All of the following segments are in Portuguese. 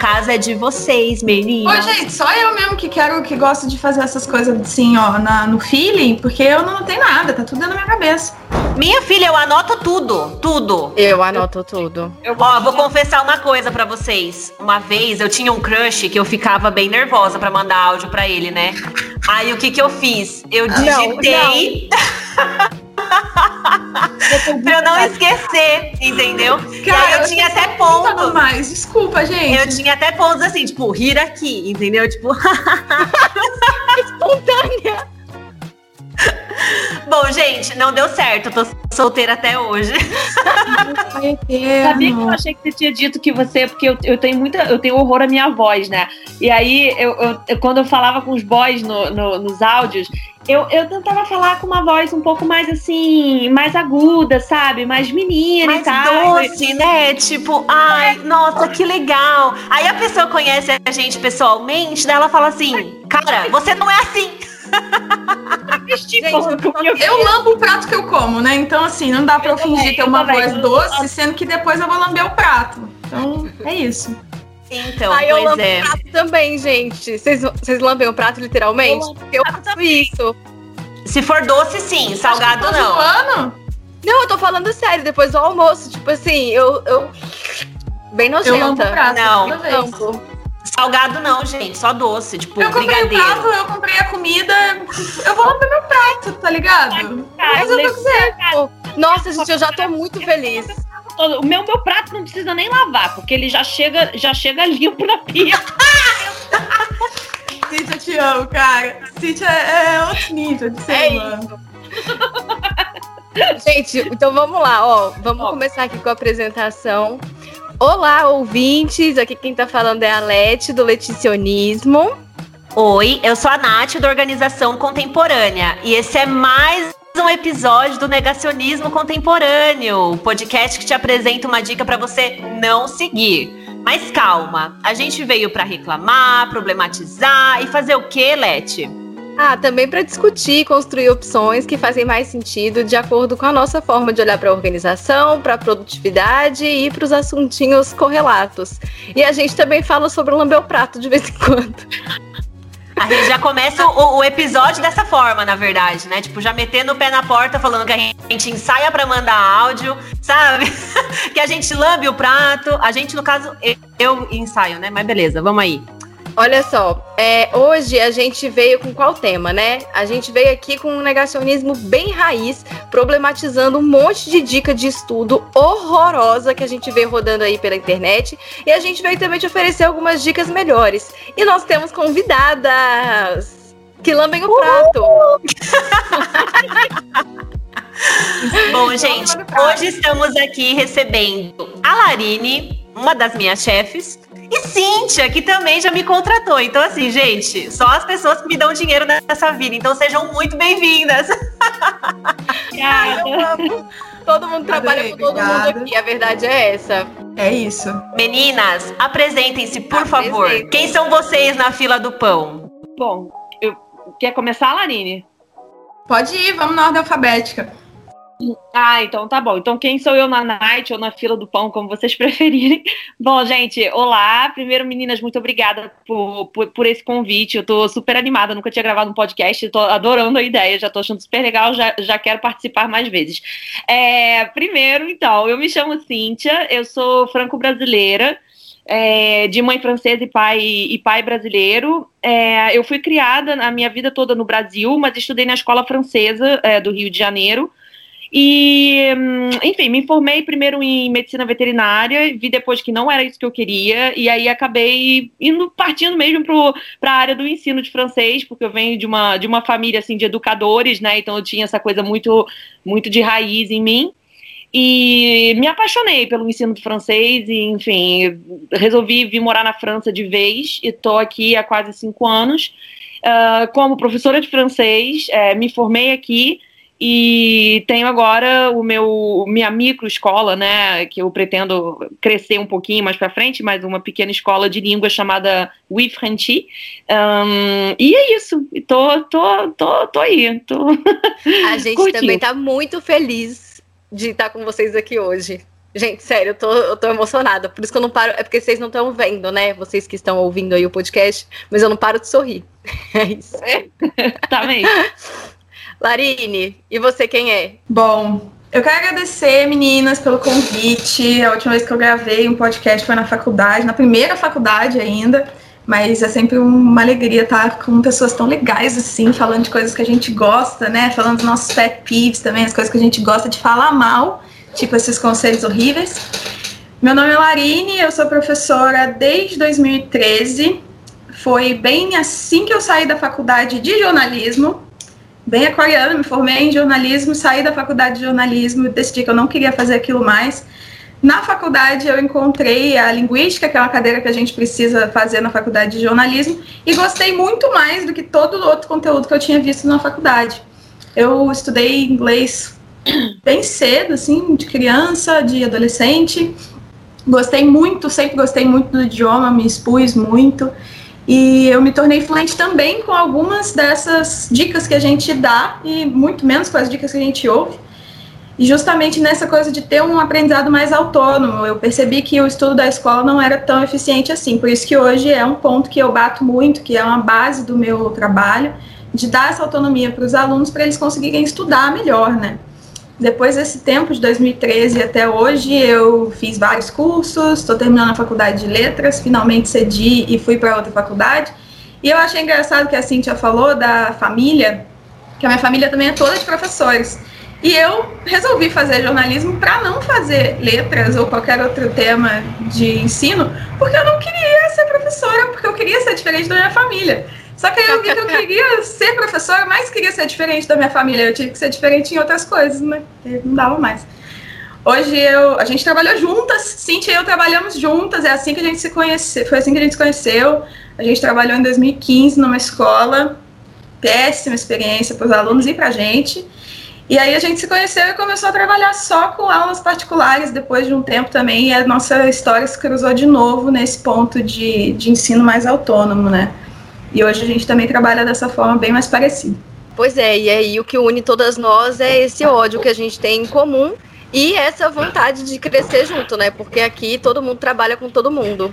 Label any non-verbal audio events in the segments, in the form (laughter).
A casa é de vocês, meninas. Ô, gente, só eu mesmo que quero, que gosto de fazer essas coisas assim, ó, na, no feeling, porque eu não tenho nada, tá tudo na minha cabeça. Minha filha, eu anoto tudo, tudo. Eu anoto tudo. Eu Ó, vou confessar uma coisa para vocês. Uma vez eu tinha um crush que eu ficava bem nervosa para mandar áudio para ele, né? Aí o que que eu fiz? Eu digitei. Não, não. (laughs) pra eu não esquecer, entendeu? Cara, e aí eu tinha até pontos. Mais. Desculpa, gente. Eu tinha até pontos assim, tipo, rir aqui, entendeu? Tipo. (laughs) (laughs) Espontânea. Bom, gente, não deu certo. Eu tô solteira até hoje. Sabia que eu achei que você tinha dito que você, porque eu, eu tenho muita, eu tenho horror à minha voz, né? E aí, eu, eu, eu quando eu falava com os boys no, no, nos áudios, eu, eu tentava falar com uma voz um pouco mais assim, mais aguda, sabe? Mais menina mais e tal. doce, né? Tipo, ai, nossa, que legal. Aí a pessoa conhece a gente pessoalmente, daí ela fala assim, cara, você não é assim. Gente, eu, eu lambo o prato que eu como, né? Então, assim, não dá pra eu, eu fingir ter uma voz doce, sendo que depois eu vou lamber o prato. Então, é isso. Então, Aí eu lambo é. o prato também, gente. Vocês, vocês lambem o prato literalmente? Eu, eu faço isso. Se for doce, sim. Salgado, tá não. Zoando? Não, eu tô falando sério. Depois do almoço, tipo assim, eu... eu... Bem nojenta. Eu lambo o prato, não. Salgado não, gente, só doce, tipo, eu comprei brigadeiro. o prato, eu comprei a comida, eu vou lamber meu prato, tá ligado? Mas eu tô dizendo. Nossa, gente, eu já tô muito feliz. O meu, meu prato não precisa nem lavar, porque ele já chega, já chega limpo na pia. (laughs) Cíntia, eu te amo, cara. Cíntia é, é outro nível de ser é humano. Gente, então vamos lá, ó. Vamos ó. começar aqui com a apresentação. Olá, ouvintes! Aqui quem tá falando é a Leti, do Leticionismo. Oi, eu sou a Nath, da Organização Contemporânea. E esse é mais um episódio do Negacionismo Contemporâneo, podcast que te apresenta uma dica para você não seguir. Mas calma, a gente veio para reclamar, problematizar e fazer o que, Leti? Ah, também para discutir e construir opções que fazem mais sentido de acordo com a nossa forma de olhar para a organização, para a produtividade e para os assuntinhos correlatos. E a gente também fala sobre o lamber prato de vez em quando. A gente já começa o, o, episódio dessa forma, na verdade, né? Tipo, já metendo o pé na porta, falando que a gente ensaia para mandar áudio, sabe? (laughs) que a gente lambe o prato. A gente, no caso, eu, eu ensaio, né? Mas beleza, vamos aí. Olha só, é, hoje a gente veio com qual tema, né? A gente veio aqui com um negacionismo bem raiz, problematizando um monte de dica de estudo horrorosa que a gente vê rodando aí pela internet. E a gente veio também te oferecer algumas dicas melhores. E nós temos convidadas que lambem o prato. (laughs) Bom, gente, hoje estamos aqui recebendo a Larine, uma das minhas chefes, e Cíntia, que também já me contratou. Então, assim, gente, só as pessoas que me dão dinheiro nessa vida. Então, sejam muito bem-vindas. Todo mundo trabalha com todo obrigada. mundo aqui, a verdade é essa. É isso. Meninas, apresentem-se, por Apresentem. favor. Quem são vocês na fila do pão? Bom, eu... quer começar, Larine? Pode ir, vamos na ordem alfabética. Ah, então tá bom. Então quem sou eu na night ou na fila do pão, como vocês (laughs) preferirem. Bom, gente, olá. Primeiro, meninas, muito obrigada por, por, por, esse convite. Eu tô super animada, nunca tinha gravado um podcast, tô adorando a ideia, já tô achando super legal, já, já quero participar mais vezes. É, primeiro, então, eu me chamo Cíntia, eu sou franco-brasileira. É, de mãe francesa e pai, e pai brasileiro. É, eu fui criada a minha vida toda no Brasil, mas estudei na escola francesa é, do Rio de Janeiro. E, hum, enfim, me formei primeiro em medicina veterinária, vi depois que não era isso que eu queria, e aí acabei indo partindo mesmo para a área do ensino de francês, porque eu venho de uma, de uma família assim de educadores, né? Então eu tinha essa coisa muito, muito de raiz em mim. E me apaixonei pelo ensino de francês e, enfim, resolvi vir morar na França de vez e estou aqui há quase cinco anos uh, como professora de francês. Uh, me formei aqui e tenho agora o meu minha microescola, né, que eu pretendo crescer um pouquinho mais para frente, mais uma pequena escola de língua chamada We French. Um, e é isso. Tô, tô, tô, tô aí. Tô (laughs) A gente também tá muito feliz de estar com vocês aqui hoje. Gente, sério, eu tô, eu tô emocionada. Por isso que eu não paro. É porque vocês não estão vendo, né? Vocês que estão ouvindo aí o podcast, mas eu não paro de sorrir. (laughs) É isso. (laughs) tá bem. Larine, e você quem é? Bom, eu quero agradecer, meninas, pelo convite. A última vez que eu gravei um podcast foi na faculdade, na primeira faculdade ainda. Mas é sempre uma alegria estar com pessoas tão legais assim, falando de coisas que a gente gosta, né? Falando dos nossos pet peeves também, as coisas que a gente gosta de falar mal, tipo esses conselhos horríveis. Meu nome é Larine, eu sou professora desde 2013. Foi bem assim que eu saí da faculdade de jornalismo, bem aquariana, me formei em jornalismo, saí da faculdade de jornalismo, decidi que eu não queria fazer aquilo mais. Na faculdade eu encontrei a linguística, que é uma cadeira que a gente precisa fazer na faculdade de jornalismo, e gostei muito mais do que todo o outro conteúdo que eu tinha visto na faculdade. Eu estudei inglês bem cedo, assim, de criança, de adolescente. Gostei muito, sempre gostei muito do idioma, me expus muito. E eu me tornei fluente também com algumas dessas dicas que a gente dá e muito menos com as dicas que a gente ouve. E justamente nessa coisa de ter um aprendizado mais autônomo, eu percebi que o estudo da escola não era tão eficiente assim. Por isso que hoje é um ponto que eu bato muito, que é uma base do meu trabalho, de dar essa autonomia para os alunos para eles conseguirem estudar melhor, né? Depois desse tempo, de 2013 até hoje, eu fiz vários cursos, estou terminando a faculdade de letras, finalmente cedi e fui para outra faculdade. E eu achei engraçado que a Cintia falou da família, que a minha família também é toda de professores. E eu resolvi fazer jornalismo para não fazer letras ou qualquer outro tema de ensino, porque eu não queria ser professora, porque eu queria ser diferente da minha família. Só que aí eu eu queria ser professora, mas queria ser diferente da minha família. Eu tive que ser diferente em outras coisas, né? Não dava mais. Hoje eu, a gente trabalhou juntas, Cintia e eu trabalhamos juntas, é assim que a gente se conheceu, foi assim que a gente se conheceu. A gente trabalhou em 2015 numa escola, péssima experiência para os alunos e para a gente. E aí a gente se conheceu e começou a trabalhar só com aulas particulares depois de um tempo também, e a nossa história se cruzou de novo nesse ponto de, de ensino mais autônomo, né? E hoje a gente também trabalha dessa forma bem mais parecida. Pois é, e aí o que une todas nós é esse ódio que a gente tem em comum e essa vontade de crescer junto, né? Porque aqui todo mundo trabalha com todo mundo.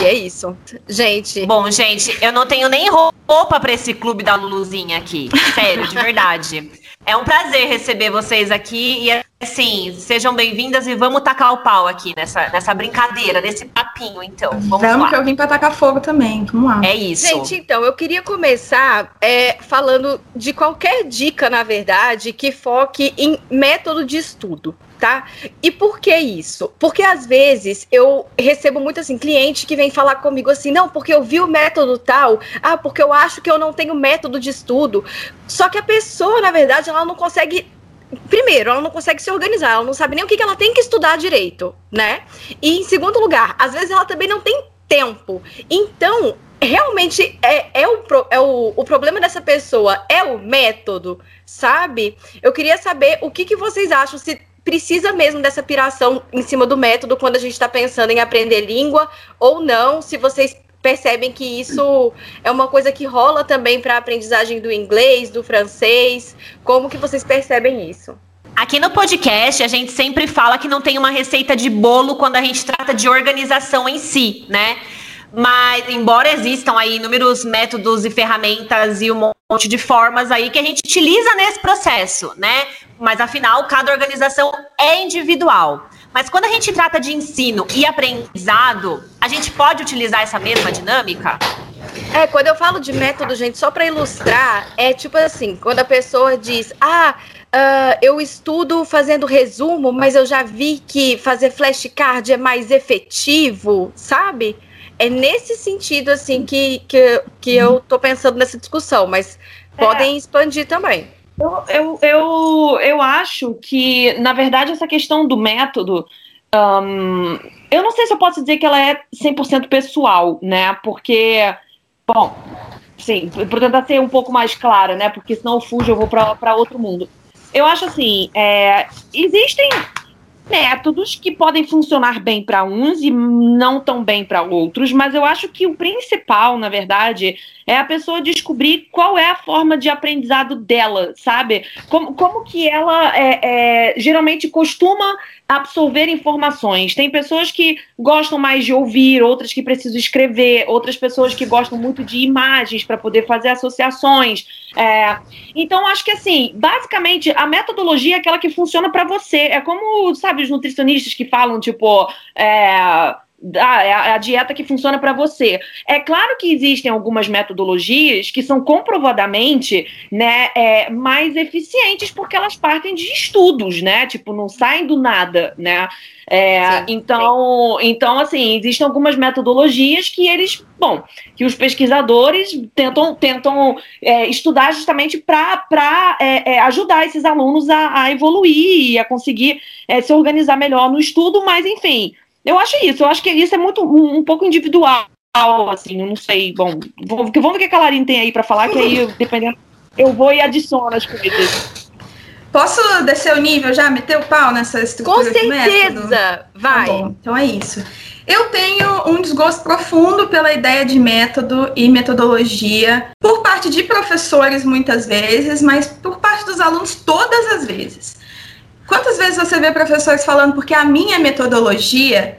E é isso. Gente. Bom, gente, eu não tenho nem roupa para esse clube da Luluzinha aqui. Sério, de verdade. (laughs) É um prazer receber vocês aqui e assim, sejam bem-vindas e vamos tacar o pau aqui nessa, nessa brincadeira, nesse papinho, então. Vamos, vamos lá. que eu vim pra tacar fogo também, vamos lá. É isso. Gente, então, eu queria começar é, falando de qualquer dica, na verdade, que foque em método de estudo tá? E por que isso? Porque às vezes eu recebo muito assim, cliente que vem falar comigo assim, não, porque eu vi o método tal, ah, porque eu acho que eu não tenho método de estudo. Só que a pessoa, na verdade, ela não consegue primeiro, ela não consegue se organizar, ela não sabe nem o que, ela tem que estudar direito, né? E em segundo lugar, às vezes ela também não tem tempo. Então, realmente é, é, o, é o, o problema dessa pessoa é o método, sabe? Eu queria saber o que, que vocês acham, se precisa mesmo dessa piração em cima do método quando a gente está pensando em aprender língua ou não, se vocês percebem que isso é uma coisa que rola também para a aprendizagem do inglês, do francês, como que vocês percebem isso? Aqui no podcast, a gente sempre fala que não tem uma receita de bolo quando a gente trata de organização em si, né? Mas, embora existam aí inúmeros métodos e ferramentas e um monte de formas aí que a gente utiliza nesse processo, né? Mas, afinal, cada organização é individual. Mas quando a gente trata de ensino e aprendizado, a gente pode utilizar essa mesma dinâmica? É, quando eu falo de método, gente, só para ilustrar, é tipo assim, quando a pessoa diz, ah, uh, eu estudo fazendo resumo, mas eu já vi que fazer flashcard é mais efetivo, sabe? É nesse sentido, assim, que, que, que eu tô pensando nessa discussão, mas podem é. expandir também. Eu, eu, eu, eu acho que, na verdade, essa questão do método, um, eu não sei se eu posso dizer que ela é 100% pessoal, né? Porque, bom, sim, por tentar ser um pouco mais clara, né? Porque senão eu fujo, eu vou para outro mundo. Eu acho assim, é, existem métodos que podem funcionar bem para uns e não tão bem para outros, mas eu acho que o principal, na verdade, é a pessoa descobrir qual é a forma de aprendizado dela, sabe? Como, como que ela é, é, geralmente costuma absorver informações. Tem pessoas que gostam mais de ouvir, outras que precisam escrever, outras pessoas que gostam muito de imagens para poder fazer associações. É, então, acho que assim, basicamente, a metodologia é aquela que funciona para você. É como, sabe, os nutricionistas que falam, tipo, é, ah, é a, dieta que funciona para você. É claro que existem algumas metodologias que são comprovadamente né, é, mais eficientes porque elas partem de estudos, né? Tipo, não saem do nada, né? É, sim, então, sim. então, assim, existem algumas metodologias que eles, bom, que os pesquisadores tentam, tentam é, estudar justamente para é, é, ajudar esses alunos a, a evoluir e a conseguir é, se organizar melhor no estudo, mas enfim eu acho isso, eu acho que isso é muito um, um pouco individual, assim, eu não sei. Bom, vamos ver o que a Larine tem aí para falar, que aí, (laughs) dependendo, eu vou e adiciono as coisas. Posso descer o nível já, meter o pau nessa estrutura Com certeza! Vai! Tá então é isso. Eu tenho um desgosto profundo pela ideia de método e metodologia, por parte de professores muitas vezes, mas por parte dos alunos todas as vezes. Quantas vezes você vê professores falando porque a minha metodologia,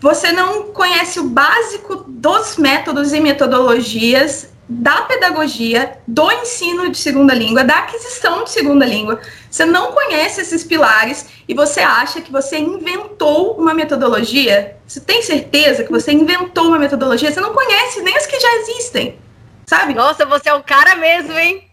você não conhece o básico dos métodos e metodologias da pedagogia, do ensino de segunda língua, da aquisição de segunda língua. Você não conhece esses pilares e você acha que você inventou uma metodologia? Você tem certeza que você inventou uma metodologia? Você não conhece nem as que já existem, sabe? Nossa, você é o cara mesmo, hein?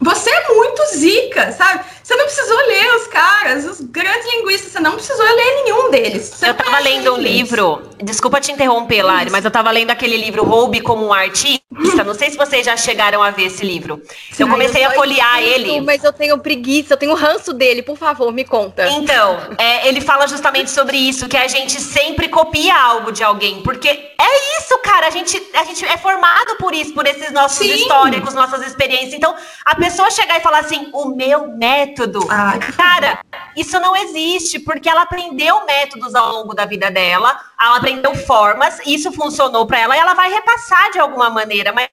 Você é muito zica, sabe? Você não precisou ler os caras, os grandes linguistas, você não precisou ler nenhum deles. Você eu tava lendo um livro, desculpa te interromper, Lari, mas eu tava lendo aquele livro Roube como um artista. Não sei se vocês já chegaram a ver esse livro. Eu comecei eu a folhear ele. Mas eu tenho preguiça, eu tenho ranço dele, por favor, me conta. Então, é, ele fala justamente sobre isso, que a gente sempre copia algo de alguém, porque é isso, cara, a gente, a gente é formado por isso, por esses nossos Sim. históricos, nossas experiências. Então, a pessoa pessoa chegar e falar assim, o meu método, ah, cara, isso não existe, porque ela aprendeu métodos ao longo da vida dela, ela aprendeu formas, isso funcionou para ela e ela vai repassar de alguma maneira, mas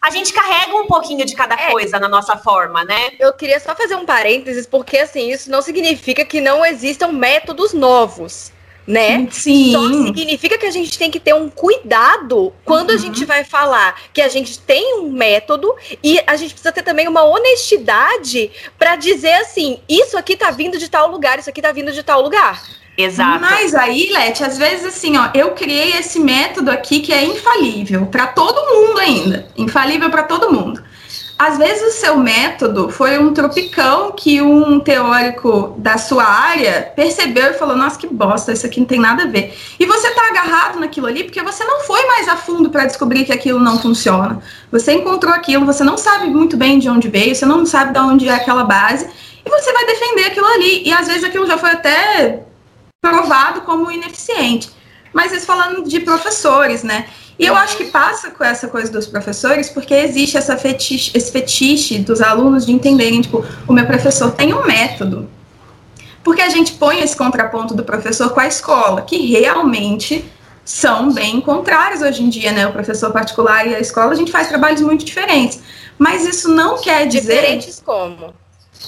a gente carrega um pouquinho de cada é. coisa na nossa forma, né? Eu queria só fazer um parênteses, porque assim, isso não significa que não existam métodos novos né? Sim. Só significa que a gente tem que ter um cuidado quando uhum. a gente vai falar que a gente tem um método e a gente precisa ter também uma honestidade para dizer assim, isso aqui tá vindo de tal lugar, isso aqui tá vindo de tal lugar. Exato. Mas aí, Leti, às vezes assim, ó, eu criei esse método aqui que é infalível para todo mundo ainda, infalível para todo mundo. Às vezes o seu método foi um tropicão que um teórico da sua área percebeu e falou: Nossa, que bosta, isso aqui não tem nada a ver. E você está agarrado naquilo ali porque você não foi mais a fundo para descobrir que aquilo não funciona. Você encontrou aquilo, você não sabe muito bem de onde veio, você não sabe de onde é aquela base, e você vai defender aquilo ali. E às vezes aquilo já foi até provado como ineficiente. Mas isso falando de professores, né? E eu acho que passa com essa coisa dos professores, porque existe essa fetiche, esse fetiche dos alunos de entenderem, tipo, o meu professor tem um método. Porque a gente põe esse contraponto do professor com a escola, que realmente são bem contrários hoje em dia, né? O professor particular e a escola, a gente faz trabalhos muito diferentes. Mas isso não quer dizer. Diferentes como?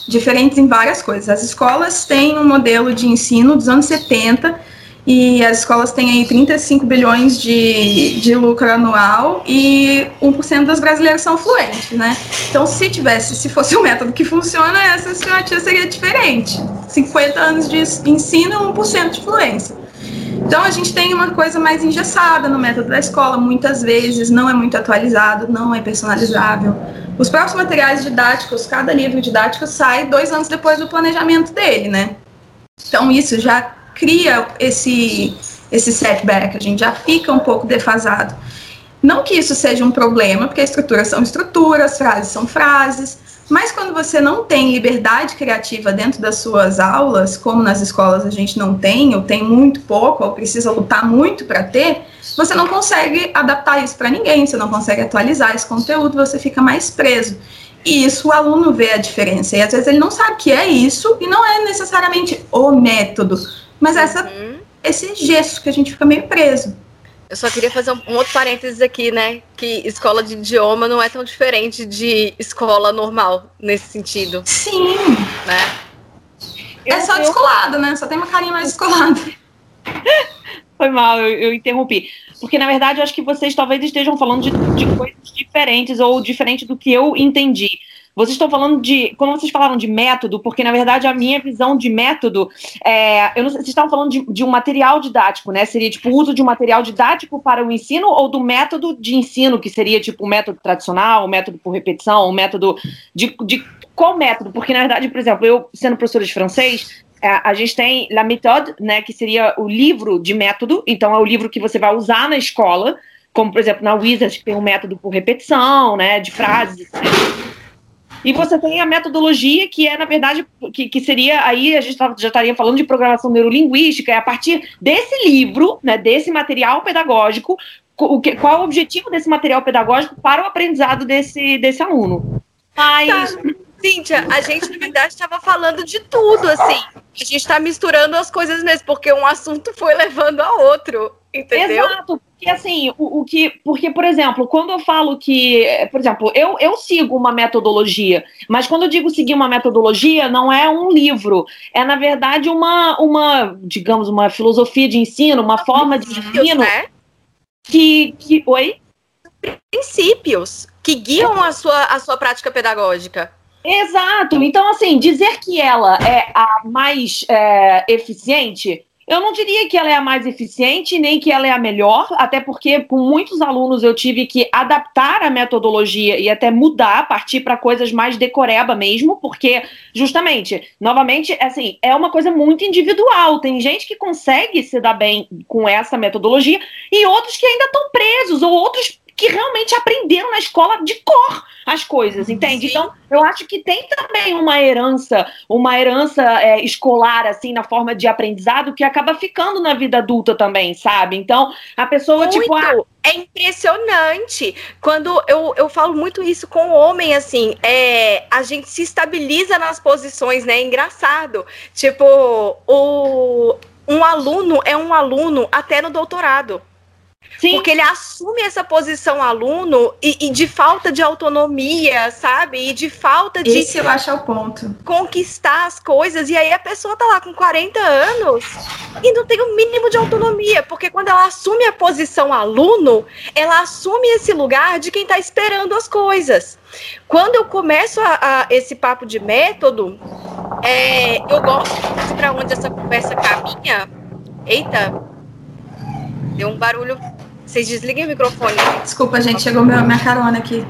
Diferentes em várias coisas. As escolas têm um modelo de ensino dos anos 70 e as escolas têm aí 35 bilhões de, de lucro anual e 1% dos brasileiros são fluentes, né? Então, se tivesse, se fosse um método que funciona, essa estimativa seria diferente. 50 anos de ensino, 1% de fluência. Então, a gente tem uma coisa mais engessada no método da escola, muitas vezes não é muito atualizado, não é personalizável. Os próprios materiais didáticos, cada livro didático sai dois anos depois do planejamento dele, né? Então, isso já cria esse, esse setback, a gente já fica um pouco defasado. Não que isso seja um problema, porque estruturas são estruturas, frases são frases, mas quando você não tem liberdade criativa dentro das suas aulas, como nas escolas a gente não tem, ou tem muito pouco, ou precisa lutar muito para ter, você não consegue adaptar isso para ninguém, você não consegue atualizar esse conteúdo, você fica mais preso. E isso o aluno vê a diferença. E às vezes ele não sabe que é isso e não é necessariamente o método Mas essa, uhum. esse gesso que a gente fica meio preso. Eu só queria fazer um, um, outro parênteses aqui, né? Que escola de idioma não é tão diferente de escola normal nesse sentido. Sim. Né? É só descolado, né? Só tem uma carinha mais descolada. (laughs) Foi mal, eu, eu, interrompi. Porque, na verdade, eu acho que vocês talvez estejam falando de, de coisas diferentes ou diferente do que eu entendi. Vocês estão falando de. Quando vocês falaram de método, porque na verdade a minha visão de método. É, eu não sei, vocês estavam falando de, de, um material didático, né? Seria tipo o uso de um material didático para o ensino ou do método de ensino, que seria tipo o método tradicional, o método por repetição, o método de, de qual método? Porque na verdade, por exemplo, eu sendo professora de francês, é, a gente tem La Méthode, né, que seria o livro de método, então é o livro que você vai usar na escola, como por exemplo na Wizard, que tem um método por repetição, né, de frases, e você tem a metodologia, que é, na verdade, que, que seria aí, a gente já estaria falando de programação neurolinguística, é a partir desse livro, né, desse material pedagógico, o que, qual é o objetivo desse material pedagógico para o aprendizado desse, desse aluno. Mas. Tá. Cíntia, a gente, na verdade, estava falando de tudo, assim. A gente está misturando as coisas mesmo, porque um assunto foi levando a outro, entendeu? Exato, porque assim, o, o, que. Porque, por exemplo, quando eu falo que. Por exemplo, eu, eu sigo uma metodologia, mas quando eu digo seguir uma metodologia, não é um livro. É, na verdade, uma, uma digamos, uma filosofia de ensino, uma forma de ensino. Né? Que, que. Oi? Princípios que guiam a sua, a sua prática pedagógica. Exato. Então, assim, dizer que ela é a mais é, eficiente eu não diria que ela é a mais eficiente, nem que ela é a melhor, até porque com muitos alunos eu tive que adaptar a metodologia e até mudar, partir para coisas mais decoreba mesmo, porque justamente, novamente, assim, é uma coisa muito individual. Tem gente que consegue se dar bem com essa metodologia e outros que ainda estão presos, ou outros que realmente aprenderam na escola de cor as coisas, entende? Sim. Então, eu acho que tem também uma herança, uma herança é, escolar, assim, na forma de aprendizado, que acaba ficando na vida adulta também, sabe? Então, a pessoa, muito. tipo. Ah, é impressionante. Quando eu, eu falo muito isso com o homem, assim, é, a gente se estabiliza nas posições, né? É engraçado. Tipo, o, um aluno é um aluno até no doutorado. Sim. Porque ele assume essa posição aluno e, e, de falta de autonomia, sabe? E de falta de. Esse eu acho é o ponto. Conquistar as coisas. E aí a pessoa tá lá com 40 anos e não tem o um mínimo de autonomia. Porque quando ela assume a posição aluno, ela assume esse lugar de quem tá esperando as coisas. Quando eu começo a, a esse papo de método, é, eu gosto de para onde essa conversa caminha. Eita, deu um barulho vocês desliguem o microfone. Desculpa, gente, chegou meu, minha carona aqui.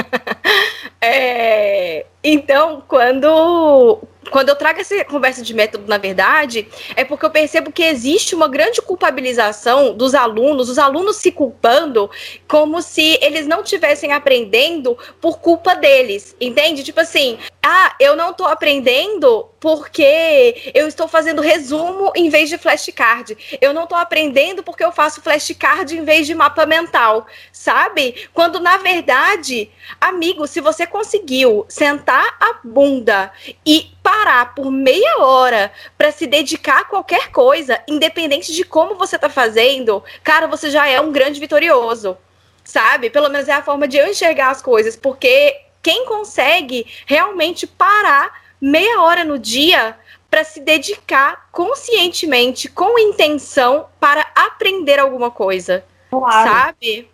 (laughs) é, então, quando, quando eu trago essa conversa de método, na verdade, é porque eu percebo que existe uma grande culpabilização dos alunos, os alunos se culpando como se eles não estivessem aprendendo por culpa deles, entende? Tipo assim, ah, eu não estou aprendendo porque eu estou fazendo resumo em vez de flashcard. Eu não estou aprendendo porque eu faço flashcard em vez de mapa mental, sabe? Quando na verdade, amigo, se você conseguiu sentar a bunda e parar por meia hora para se dedicar a qualquer coisa, independente de como você tá fazendo, cara, você já é um grande vitorioso. Sabe? Pelo menos é a forma de eu enxergar as coisas, porque quem consegue realmente parar meia hora no dia para se dedicar conscientemente, com intenção, para aprender alguma coisa. Claro. Sabe?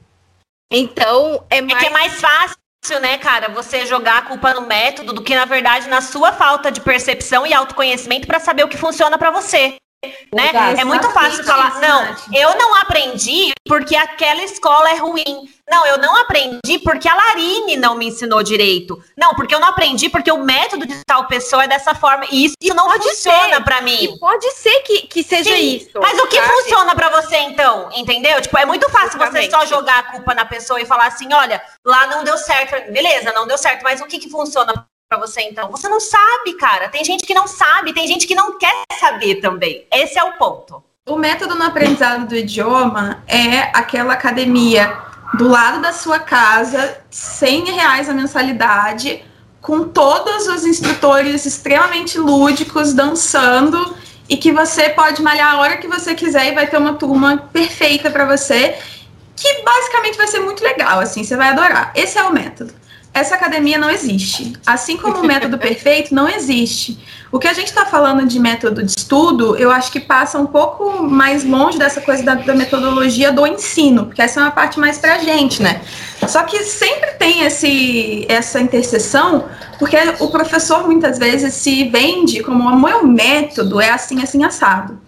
Então, é mais. É que é mais fácil né, cara, você jogar a culpa no método do que, na verdade, na sua falta de percepção e autoconhecimento para saber o que funciona para você. Né? É muito fácil falar, não, eu não aprendi porque aquela escola é ruim. Não, eu não aprendi porque a Larine não me ensinou direito. Não, porque eu não aprendi porque o método de tal pessoa é dessa forma. E isso, isso não pode funciona para mim. E pode ser que, que seja Sim, isso. Mas o que sabe? funciona para você então? Entendeu? Tipo, é muito fácil você só jogar a culpa na pessoa e falar assim: olha, lá não deu certo. Beleza, não deu certo, mas o que, que funciona para você então? Você não sabe, cara. Tem gente que não sabe, tem gente que não quer saber também. Esse é o ponto. O método no aprendizado do idioma é aquela academia do lado da sua casa, 100 reais a mensalidade, com todos os instrutores extremamente lúdicos dançando e que você pode malhar a hora que você quiser e vai ter uma turma perfeita para você, que basicamente vai ser muito legal, assim, você vai adorar. Esse é o método. Essa academia não existe. Assim como o método (laughs) perfeito não existe. O que a gente está falando de método de estudo, eu acho que passa um pouco mais longe dessa coisa da, da metodologia do ensino, porque essa é uma parte mais para a gente, né? Só que sempre tem esse, essa interseção, porque o professor muitas vezes se vende como o meu método é assim, assim, assado.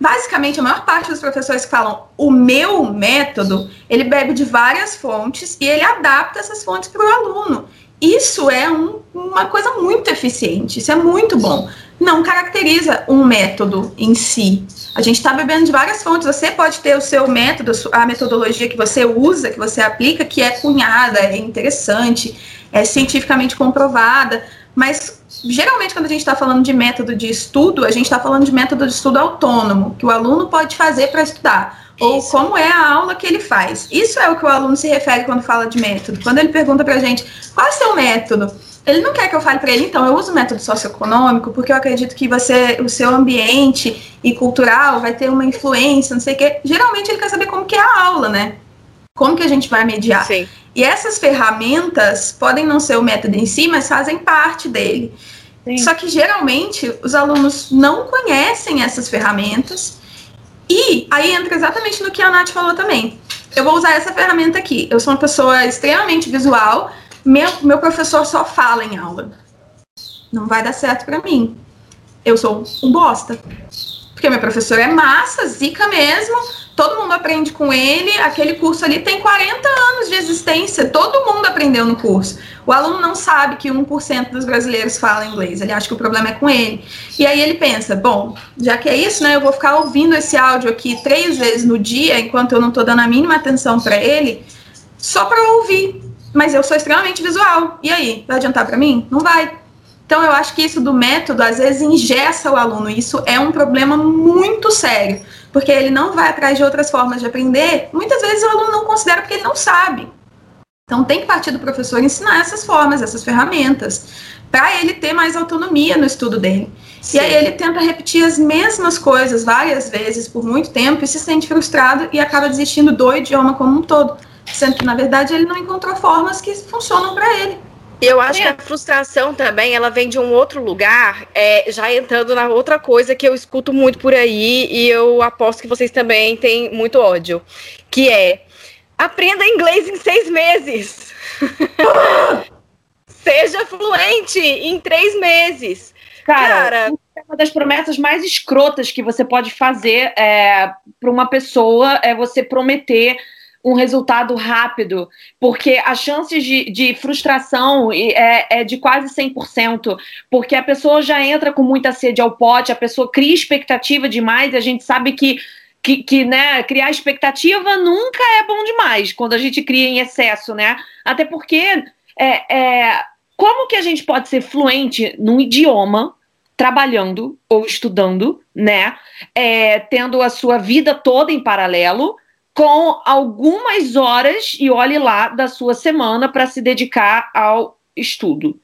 Basicamente, a maior parte dos professores que falam o meu método, ele bebe de várias fontes e ele adapta essas fontes para o aluno. Isso é um, uma coisa muito eficiente, isso é muito bom. Não caracteriza um método em si. A gente está bebendo de várias fontes. Você pode ter o seu método, a metodologia que você usa, que você aplica, que é cunhada, é interessante, é cientificamente comprovada, mas geralmente quando a gente está falando de método de estudo, a gente está falando de método de estudo autônomo, que o aluno pode fazer para estudar ou Isso. como é a aula que ele faz. Isso é o que o aluno se refere quando fala de método. Quando ele pergunta para a gente qual é o seu método, ele não quer que eu fale para ele, então, eu uso o método socioeconômico porque eu acredito que você, o seu ambiente e cultural vai ter uma influência, não sei o quê. Geralmente ele quer saber como que é a aula, né? Como que a gente vai mediar. Sim. E essas ferramentas podem não ser o método em si, mas fazem parte dele. Sim. Só que geralmente os alunos não conhecem essas ferramentas e aí entra exatamente no que a Nath falou também. Eu vou usar essa ferramenta aqui. Eu sou uma pessoa extremamente visual. Meu, meu professor só fala em aula. Não vai dar certo para mim. Eu sou um bosta. Porque meu professor é massa, zica mesmo todo mundo aprende com ele, aquele curso ali tem 40 anos de existência, todo mundo aprendeu no curso. O aluno não sabe que 1% dos brasileiros falam inglês, ele acha que o problema é com ele. E aí ele pensa, bom, já que é isso, né, eu vou ficar ouvindo esse áudio aqui três vezes no dia, enquanto eu não estou dando a mínima atenção para ele, só para ouvir. Mas eu sou extremamente visual. E aí, vai adiantar para mim? Não vai. Então, eu acho que isso do método, às vezes, ingessa o aluno. Isso é um problema muito sério porque ele não vai atrás de outras formas de aprender, muitas vezes o aluno não considera porque ele não sabe. Então tem que partir do professor ensinar essas formas, essas ferramentas, para ele ter mais autonomia no estudo dele. Sim. E aí ele tenta repetir as mesmas coisas várias vezes por muito tempo e se sente frustrado e acaba desistindo do idioma como um todo, sendo que na verdade ele não encontrou formas que funcionam para ele. Eu acho é. que a frustração também, ela vem de um outro lugar, é, já entrando na outra coisa que eu escuto muito por aí e eu aposto que vocês também têm muito ódio, que é aprenda inglês em seis meses. (laughs) Seja fluente em três meses. Cara, Cara, é uma das promessas mais escrotas que você pode fazer é, para uma pessoa é você prometer um resultado rápido, porque as chances de, de frustração é, é, de quase 100%, porque a pessoa já entra com muita sede ao pote, a pessoa cria expectativa demais, e a gente sabe que, que, que né, criar expectativa nunca é bom demais quando a gente cria em excesso, né? Até porque é, é, como que a gente pode ser fluente num idioma trabalhando ou estudando, né? É, tendo a sua vida toda em paralelo com algumas horas, e olhe lá, da sua semana para se dedicar ao estudo.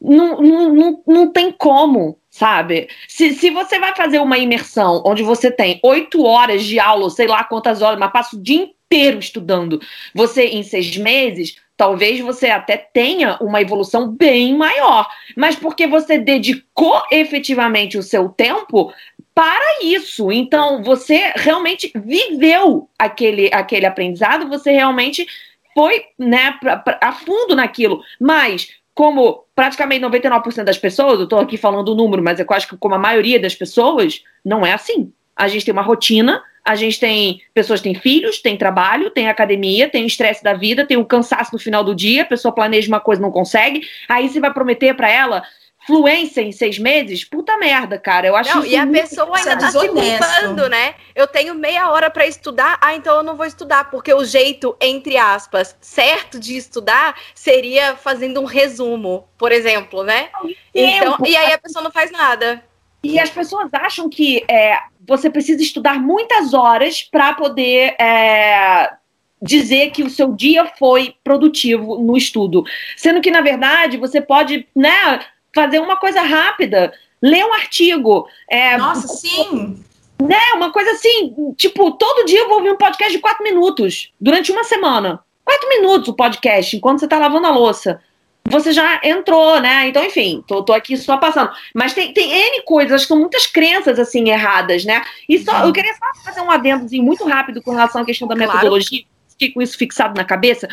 Não, não, não, não tem como, sabe? Se, se você vai fazer uma imersão onde você tem oito horas de aula, sei lá quantas horas, mas passa o dia inteiro estudando, você em seis meses, talvez você até tenha uma evolução bem maior. Mas porque você dedicou efetivamente o seu tempo para isso. Então, você realmente viveu aquele, aquele aprendizado, você realmente foi né, pra, pra, a fundo naquilo. Mas, como praticamente 99% das pessoas, eu estou aqui falando o número, mas eu acho que como a maioria das pessoas, não é assim. A gente tem uma rotina, a gente tem pessoas têm filhos, tem trabalho, tem academia, tem estresse da vida, tem o cansaço no final do dia, a pessoa planeja uma coisa não consegue, aí você vai prometer para ela fluência em seis meses, puta merda, cara. Eu acho não, E a pessoa ainda tá se culpando, né? Eu tenho meia hora para estudar, ah, então eu não vou estudar, porque o jeito, entre aspas, certo de estudar seria fazendo um resumo, por exemplo, né? Então, e aí a pessoa não faz nada. E as pessoas acham que é, você precisa estudar muitas horas para poder é, dizer que o seu dia foi produtivo no estudo. Sendo que, na verdade, você pode, né, fazer uma coisa rápida. lê um artigo. É, Nossa, sim! Né, uma coisa assim, tipo, todo dia eu vou ouvir um podcast de quatro minutos, durante uma semana. Quatro minutos o podcast, enquanto você tá lavando a louça você já entrou, né? Então, enfim, tô, tô aqui só passando. Mas tem, tem N coisas, acho que são muitas crenças, assim, erradas, né? E só, eu queria só fazer um adendozinho muito rápido com relação à questão da claro. metodologia, fiquei com isso fixado na cabeça.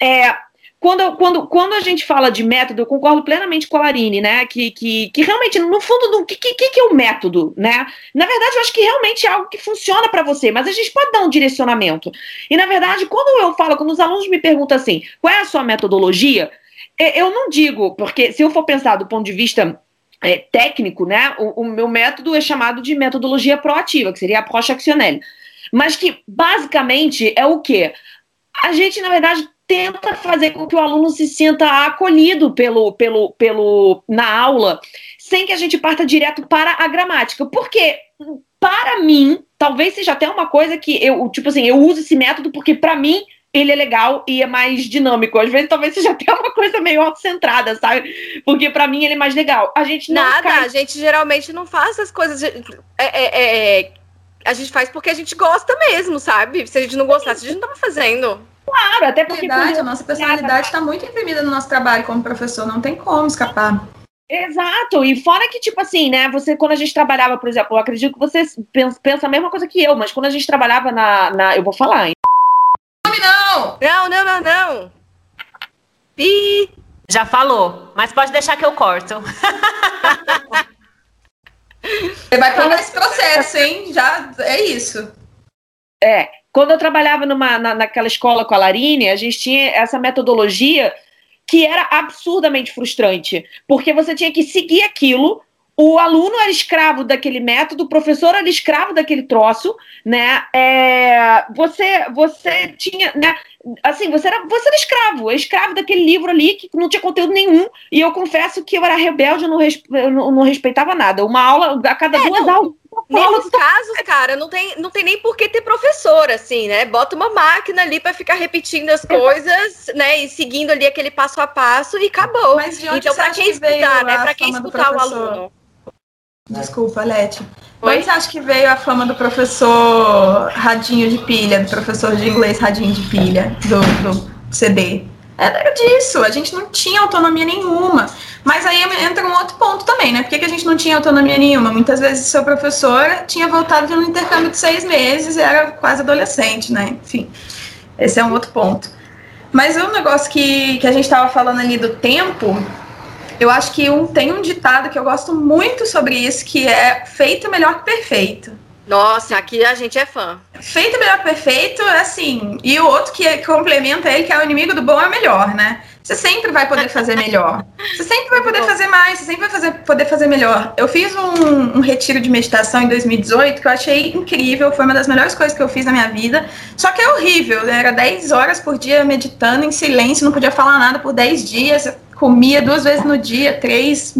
É, quando, quando, quando a gente fala de método, eu concordo plenamente com a Larine, né? Que, que, que realmente, no fundo, o que, que, que é o método, né? Na verdade, eu acho que realmente é algo que funciona para você, mas a gente pode dar um direcionamento. E, na verdade, quando eu falo, quando os alunos me perguntam assim, qual é a sua metodologia? É, eu não digo, porque se eu for pensar do ponto de vista é, técnico, né, o, o, meu método é chamado de metodologia proativa, que seria a approche actionnelle. Mas que basicamente é o quê? A gente, na verdade, tenta fazer com que o aluno se sinta acolhido pelo, pelo, pelo, na aula, sem que a gente parta direto para a gramática. Porque, para mim, talvez seja até uma coisa que eu, tipo assim, eu uso esse método porque, para mim, ele é legal e é mais dinâmico. Às vezes, talvez seja até uma coisa meio autocentrada, sabe? Porque para mim ele é mais legal. A gente não. Nada, cai... a gente geralmente não faz as coisas. É, é, é, a gente faz porque a gente gosta mesmo, sabe? Se a gente não gostasse, a gente não tava fazendo. Claro, até porque. Verdade, a nossa personalidade está muito imprimida no nosso trabalho como professor, não tem como escapar. Exato, e fora que, tipo assim, né, você, quando a gente trabalhava, por exemplo, eu acredito que você pensa, pensa a mesma coisa que eu, mas quando a gente trabalhava na, na eu vou falar, hein? Não! Não, não, não, não! Pi! Já falou, mas pode deixar que eu corto. Você vai pagar esse processo, hein? Já é isso. É. Quando eu trabalhava numa, na, naquela escola com a Larine, a gente tinha essa metodologia que era absurdamente frustrante. Porque você tinha que seguir aquilo o aluno era escravo daquele método, o professor era escravo daquele troço, né? É, você, você tinha, né? Assim, você era, você era escravo, escravo daquele livro ali que não tinha conteúdo nenhum. E eu confesso que eu era rebelde, eu não, eu não, não respeitava nada. Uma aula a cada é, duas não, aulas. Nesses casos, cara, não tem, não tem nem por que ter professor, assim, né? Bota uma máquina ali para ficar repetindo as coisas, né? E seguindo ali aquele passo a passo e acabou. Mas de onde então, para quem escutar, né? Para quem escutar o aluno? Desculpa, Leti. Onde você acha que veio a fama do professor Radinho de Pilha, do professor de inglês Radinho de Pilha, do, do CD? Era disso, a gente não tinha autonomia nenhuma. Mas aí entra um outro ponto também, né? Por que, que a gente não tinha autonomia nenhuma? Muitas vezes seu professor tinha voltado de um intercâmbio de seis meses e era quase adolescente, né? Enfim, esse é um outro ponto. Mas o negócio que, que a gente estava falando ali do tempo, eu acho que um, tem um ditado que eu gosto muito sobre isso, que é feito melhor que perfeito. Nossa, aqui a gente é fã. Feito melhor que perfeito, é assim. E o outro que complementa ele, que é o inimigo do bom, é o melhor, né? Você sempre vai poder fazer melhor. Você sempre vai poder fazer mais, você sempre vai fazer, poder fazer melhor. Eu fiz um, um, retiro de meditação em 2018 que eu achei incrível, foi uma das melhores coisas que eu fiz na minha vida. Só que é horrível, né? era 10 horas por dia meditando em silêncio, não podia falar nada por 10 dias comia duas vezes no dia, três,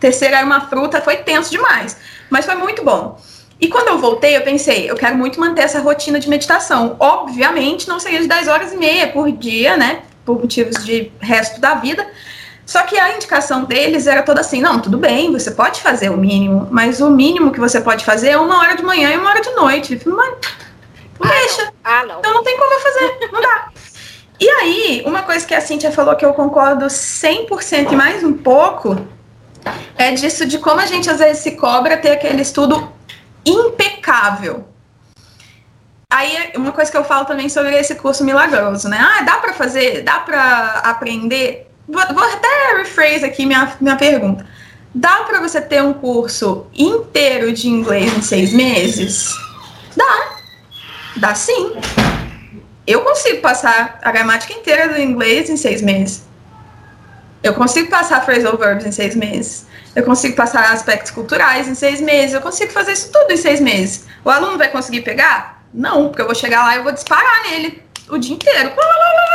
terceira era uma fruta, foi tenso demais, mas foi muito bom. E quando eu voltei, eu pensei, eu quero muito manter essa rotina de meditação. Obviamente, não seria de 10 horas e meia por dia, né? Por motivos de resto da vida. Só que a indicação deles era toda assim: não, tudo bem, você pode fazer o mínimo, mas o mínimo que você pode fazer é uma hora de manhã e uma hora de noite. Mas, ah, deixa. Não. Ah, não. Então não tem como eu fazer, não dá. E aí, uma coisa que a Cintia falou que eu concordo 100% e mais um pouco é disso de como a gente às vezes se cobra ter aquele estudo impecável. Aí, uma coisa que eu falo também sobre esse curso milagroso, né? Ah, dá para fazer, dá para aprender. Vou, vou, até rephrase aqui minha, minha pergunta. Dá para você ter um curso inteiro de inglês em seis meses? Dá. Dá sim. Eu consigo passar a gramática inteira do inglês em seis meses. Eu consigo passar phrasal verbs em seis meses. Eu consigo passar aspectos culturais em seis meses. Eu consigo fazer isso tudo em seis meses. O aluno vai conseguir pegar? Não, porque eu vou chegar lá e vou disparar nele o dia inteiro.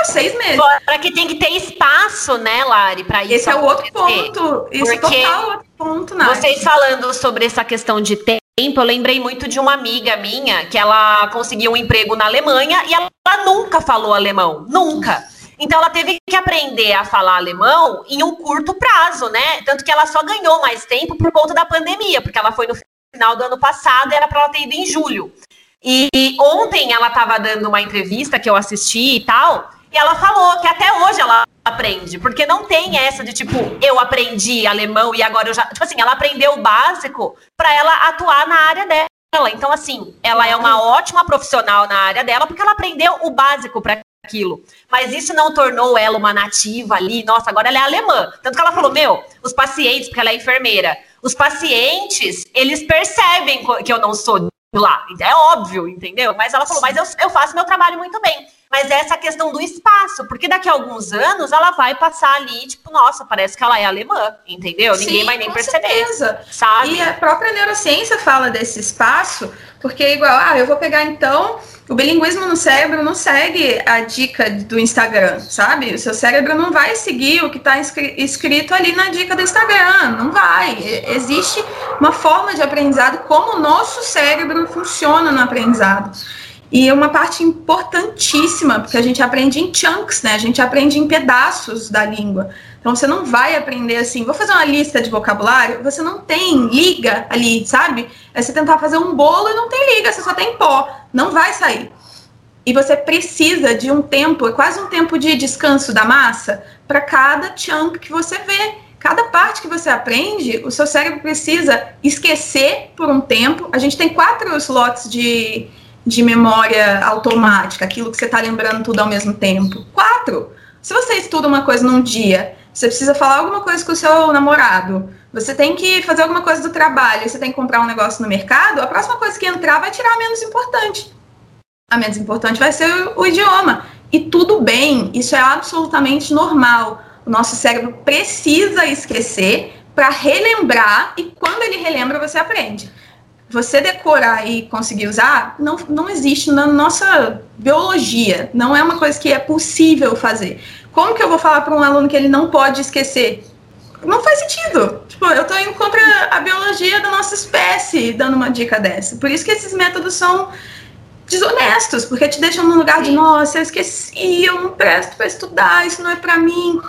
Seis meses. Para que tem que ter espaço, né, Lari, para isso. Esse é o outro ponto. Isso é total outro ponto, Nath. Vocês falando sobre essa questão de tempo eu lembrei muito de uma amiga minha que ela conseguiu um emprego na Alemanha e ela nunca falou alemão, nunca. Então ela teve que aprender a falar alemão em um curto prazo, né? Tanto que ela só ganhou mais tempo por conta da pandemia, porque ela foi no final do ano passado era para ela ter ido em julho. E ontem ela estava dando uma entrevista que eu assisti e tal, e ela falou que até hoje ela aprende, porque não tem essa de tipo, eu aprendi alemão e agora eu já. Tipo assim, ela aprendeu o básico para ela atuar na área dela. Então, assim, ela é uma ótima profissional na área dela, porque ela aprendeu o básico para aquilo. Mas isso não tornou ela uma nativa ali. Nossa, agora ela é alemã. Tanto que ela falou: meu, os pacientes, porque ela é enfermeira, os pacientes, eles percebem que eu não sou lá. É óbvio, entendeu? Mas ela falou: mas eu, eu faço meu trabalho muito bem mas essa questão do espaço, porque daqui a alguns anos ela vai passar ali, tipo, nossa, parece que ela é alemã, entendeu? Sim, Ninguém vai nem perceber. Certeza. Sabe? E a própria neurociência fala desse espaço, porque é igual, ah, eu vou pegar então. O bilinguismo no cérebro não segue a dica do Instagram, sabe? O seu cérebro não vai seguir o que está escrito ali na dica do Instagram, não vai. Existe uma forma de aprendizado, como o nosso cérebro funciona no aprendizado. E é uma parte importantíssima, porque a gente aprende em chunks, né? A gente aprende em pedaços da língua. Então você não vai aprender assim, vou fazer uma lista de vocabulário, você não tem liga ali, sabe? É você tentar fazer um bolo e não tem liga, você só tem pó, não vai sair. E você precisa de um tempo, é quase um tempo de descanso da massa, para cada chunk que você vê. Cada parte que você aprende, o seu cérebro precisa esquecer por um tempo. A gente tem quatro slots de, de memória automática, aquilo que você está lembrando tudo ao mesmo tempo. Quatro. Se você estuda uma coisa num dia, você precisa falar alguma coisa com o seu namorado, você tem que fazer alguma coisa do trabalho, você tem que comprar um negócio no mercado, a próxima coisa que entrar vai tirar a menos importante. A menos importante vai ser o, o idioma. E tudo bem, isso é absolutamente normal. O nosso cérebro precisa esquecer para relembrar e quando ele relembra, você aprende você decorar e conseguir usar não, não existe na nossa biologia. Não é uma coisa que é possível fazer. Como que eu vou falar para um aluno que ele não pode esquecer? Não faz sentido. Tipo, eu estou indo contra a biologia da nossa espécie dando uma dica dessa. Por isso que esses métodos são desonestos, porque te deixam num lugar de, nossa, eu esqueci, eu não presto para estudar, isso não é para mim.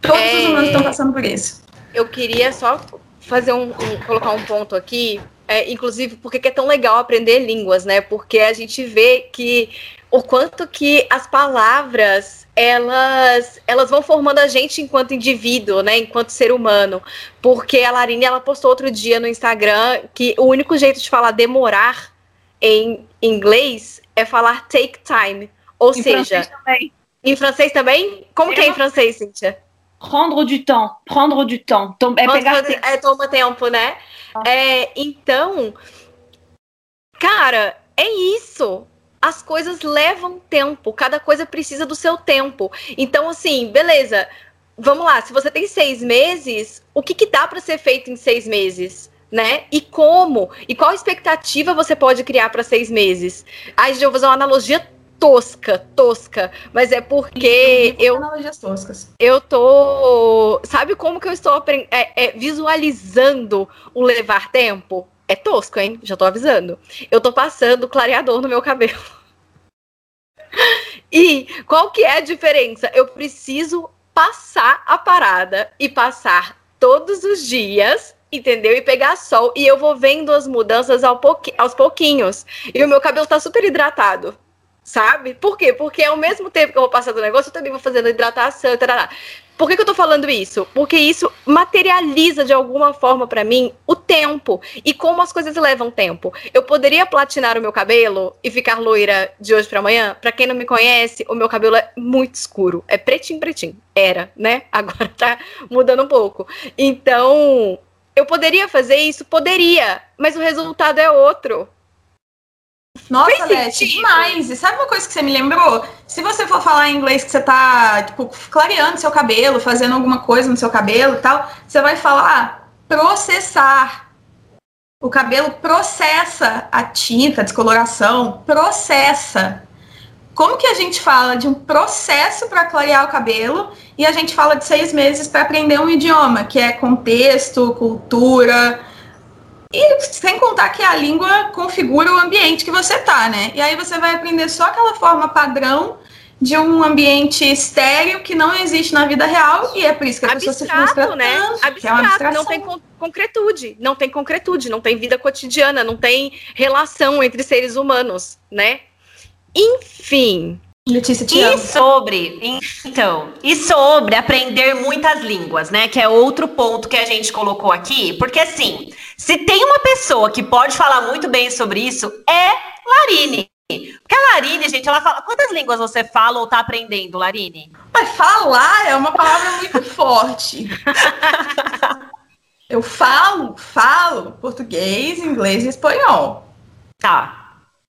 Todos é... os humanos estão passando por isso. Eu queria só fazer um, um, colocar um ponto aqui, é, inclusive porque é tão legal aprender línguas, né? Porque a gente vê que o quanto que as palavras elas elas vão formando a gente enquanto indivíduo, né, enquanto ser humano. Porque a Larine ela postou outro dia no Instagram que o único jeito de falar demorar em inglês é falar take time, ou em seja, francês em francês também? Como que é em francês, Cíntia? prendre du temps, prendre du temps. Tom, é pegar tempo. É, toma tempo, né? Ah. É, então, cara, é isso. As coisas levam tempo, cada coisa precisa do seu tempo. Então, assim, beleza. Vamos lá, se você tem seis meses, o que, que dá para ser feito em seis meses? né? E como? E qual expectativa você pode criar para seis meses? Aí, eu vou fazer uma analogia tosca, tosca, mas é porque eu analogias toscas. Eu tô, sabe como que eu estou é, é, visualizando o levar tempo? É tosco, hein? Já tô avisando. Eu tô passando clareador no meu cabelo. (laughs) e qual que é a diferença? Eu preciso passar a parada e passar todos os dias entendeu? E pegar sol. E eu vou vendo as mudanças ao pouqui aos pouquinhos. E o meu cabelo tá super hidratado. Sabe? Por quê? Porque ao mesmo tempo que eu vou passando o negócio, eu também vou fazendo hidratação, tarará. Por que, que eu tô falando isso? Porque isso materializa de alguma forma para mim o tempo e como as coisas levam tempo. Eu poderia platinar o meu cabelo e ficar loira de hoje para amanhã? Para quem não me conhece, o meu cabelo é muito escuro, é pretinho, pretinho. Era, né? (laughs) Agora tá mudando um pouco. Então, eu poderia fazer isso? Poderia, mas o resultado é outro. Nossa, Leti, demais. E sabe uma coisa que você me lembrou? Se você for falar em inglês que você tá, tipo, clareando seu cabelo, fazendo alguma coisa no seu cabelo e tal, você vai falar processar. O cabelo processa a tinta, a descoloração, processa. Como que a gente fala de um processo para clarear o cabelo e a gente fala de seis meses para aprender um idioma, que é contexto, cultura, e sem contar que a língua configura o ambiente que você tá, né? E aí você vai aprender só aquela forma padrão de um ambiente estéreo que não existe na vida real e é por isso que a abstrato, pessoa se frustra né? tanto, Abstrato, é uma abstração. não tem con concretude, não tem concretude, não tem vida cotidiana, não tem relação entre seres humanos, né? Enfim, Letícia, te E amo. sobre, então, e sobre aprender muitas línguas, né? Que é outro ponto que a gente colocou aqui, porque assim, se tem uma pessoa que pode falar muito bem sobre isso, é Larine. Porque a Larine, gente, ela fala. Quantas línguas você fala ou tá aprendendo, Larine? Mas falar é uma palavra muito (laughs) forte. Eu falo, falo português, inglês e espanhol. Tá.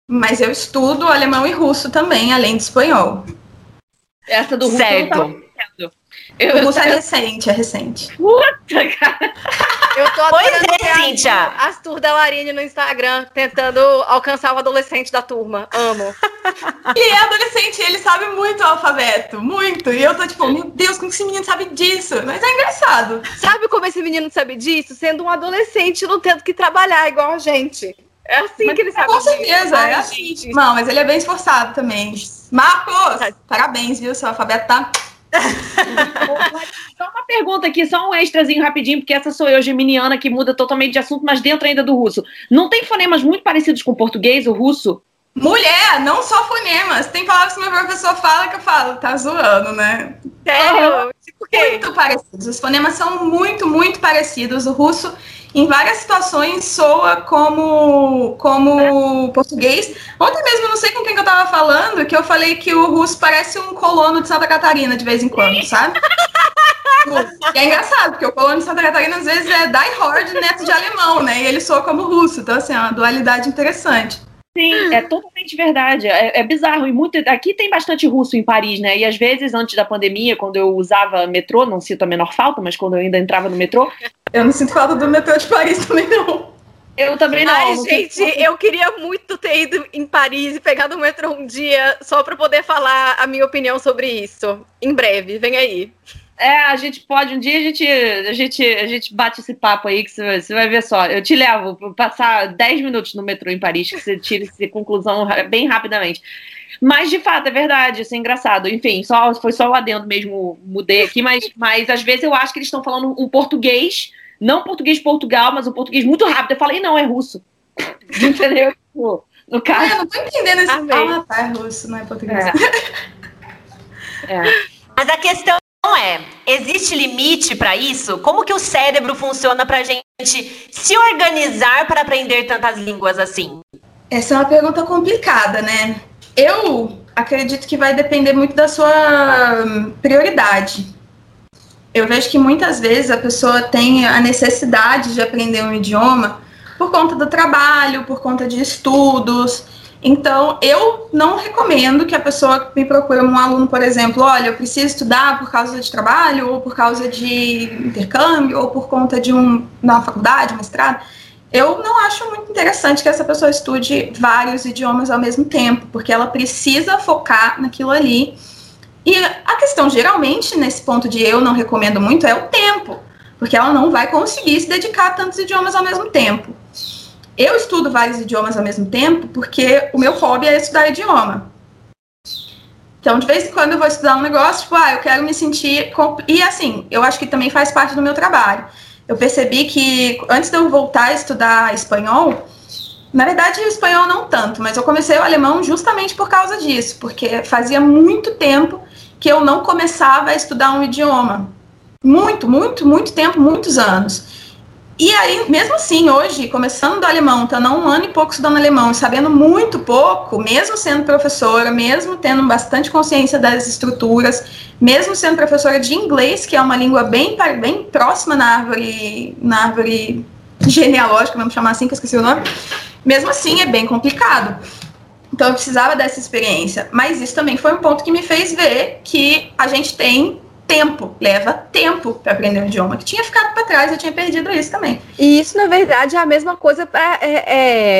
Mas eu estudo alemão e russo também, além de espanhol. Essa do Russo eu não Certo. Eu, O russo é recente, é recente. Puta, cara. (laughs) eu tô Pois é, Cíntia. as tours da Larine no Instagram, tentando alcançar o adolescente da turma. Amo. (laughs) E é adolescente, ele sabe muito o alfabeto, muito. E eu tô tipo, meu Deus, como que esse menino sabe disso? Mas é engraçado. Sabe como esse menino sabe disso? Sendo um adolescente não tendo que trabalhar igual a gente. É assim que ele sabe Com certeza, é assim. Não, mas ele é bem esforçado também. Marcos, parabéns, viu? Seu alfabeto tá. Só uma pergunta aqui, só um extrazinho rapidinho, porque essa sou eu, geminiana, que muda totalmente de assunto, mas dentro ainda do russo. Não tem fonemas muito parecidos com o português, o russo? Mulher, não só fonemas. Tem palavras que meu professor fala que eu falo, tá zoando, né? Sério? Quê? Muito parecidos. Os fonemas são muito, muito parecidos. O russo, em várias situações, soa como, como português. Ontem mesmo, eu não sei com quem que eu tava falando, que eu falei que o russo parece um colono de Santa Catarina de vez em quando, sabe? E é engraçado, porque o colono de Santa Catarina às vezes é die hard neto de alemão, né? E ele soa como russo. Então, assim, é uma dualidade interessante. Sim, é totalmente verdade. É, é bizarro. E muito. Aqui tem bastante russo em Paris, né? E às vezes, antes da pandemia, quando eu usava metrô, não sinto a menor falta, mas quando eu ainda entrava no metrô, Eu não sinto falta do metrô de Paris (laughs) também, não. eu também não. Ai, não gente, sinto- eu queria muito ter ido em Paris e pegado o metrô um dia só pra poder falar a minha opinião sobre isso. Em breve, vem aí. É, a gente pode, um dia a gente, a gente, a gente bate esse papo aí, que você vai, você vai ver só. Eu te levo, vou passar 10 minutos no metrô em Paris, que você tira essa conclusão bem rapidamente. Mas, de fato, é verdade, isso é engraçado. Enfim, só, foi só o adendo mesmo, mudei aqui, mas, mas às vezes eu acho que eles estão falando um português, não português de Portugal, mas um português muito rápido. Eu falei, não, é russo. (laughs) Entendeu? Tipo, No Ah, caso. eu não tô entendendo esse. Amei. Ah, tá, é russo, não é português. É. (laughs) É. Mas a questão é, existe limite para isso? Como que o cérebro funciona pra gente se organizar para aprender tantas línguas assim? Essa é uma pergunta complicada, né? Eu acredito que vai depender muito da sua hum, prioridade. Eu vejo que muitas vezes a pessoa tem a necessidade de aprender um idioma por conta do trabalho, por conta de estudos. Então, eu não recomendo que a pessoa me procure um aluno, por exemplo, olha, eu preciso estudar por causa de trabalho, ou por causa de intercâmbio, ou por conta de um, uma faculdade, mestrado. Eu não acho muito interessante que essa pessoa estude vários idiomas ao mesmo tempo, porque ela precisa focar naquilo ali. E a questão, geralmente, nesse ponto de eu não recomendo muito, é o tempo, porque ela não vai conseguir se dedicar a tantos idiomas ao mesmo tempo. Eu estudo vários idiomas ao mesmo tempo porque o meu hobby é estudar idioma. Então, de vez em quando eu vou estudar um negócio, tipo, ah, eu quero me sentir. E assim, eu acho que também faz parte do meu trabalho. Eu percebi que antes de eu voltar a estudar espanhol, na verdade, espanhol não tanto, mas eu comecei o alemão justamente por causa disso, porque fazia muito tempo que eu não começava a estudar um idioma. Muito, muito, muito tempo, muitos anos. E aí, mesmo assim, hoje, começando do alemão, estando há um ano e pouco estudando alemão, e sabendo muito pouco, mesmo sendo professora, mesmo tendo bastante consciência das estruturas, mesmo sendo professora de inglês, que é uma língua bem, bem próxima na árvore, na árvore (laughs) genealógica, vamos chamar assim, que eu esqueci o nome, mesmo assim é bem complicado. Então eu precisava dessa experiência. Mas isso também foi um ponto que me fez ver que a gente tem tempo, leva tempo para aprender um idioma, que tinha ficado para trás, eu tinha perdido isso também. E isso, na verdade, é a mesma coisa para é,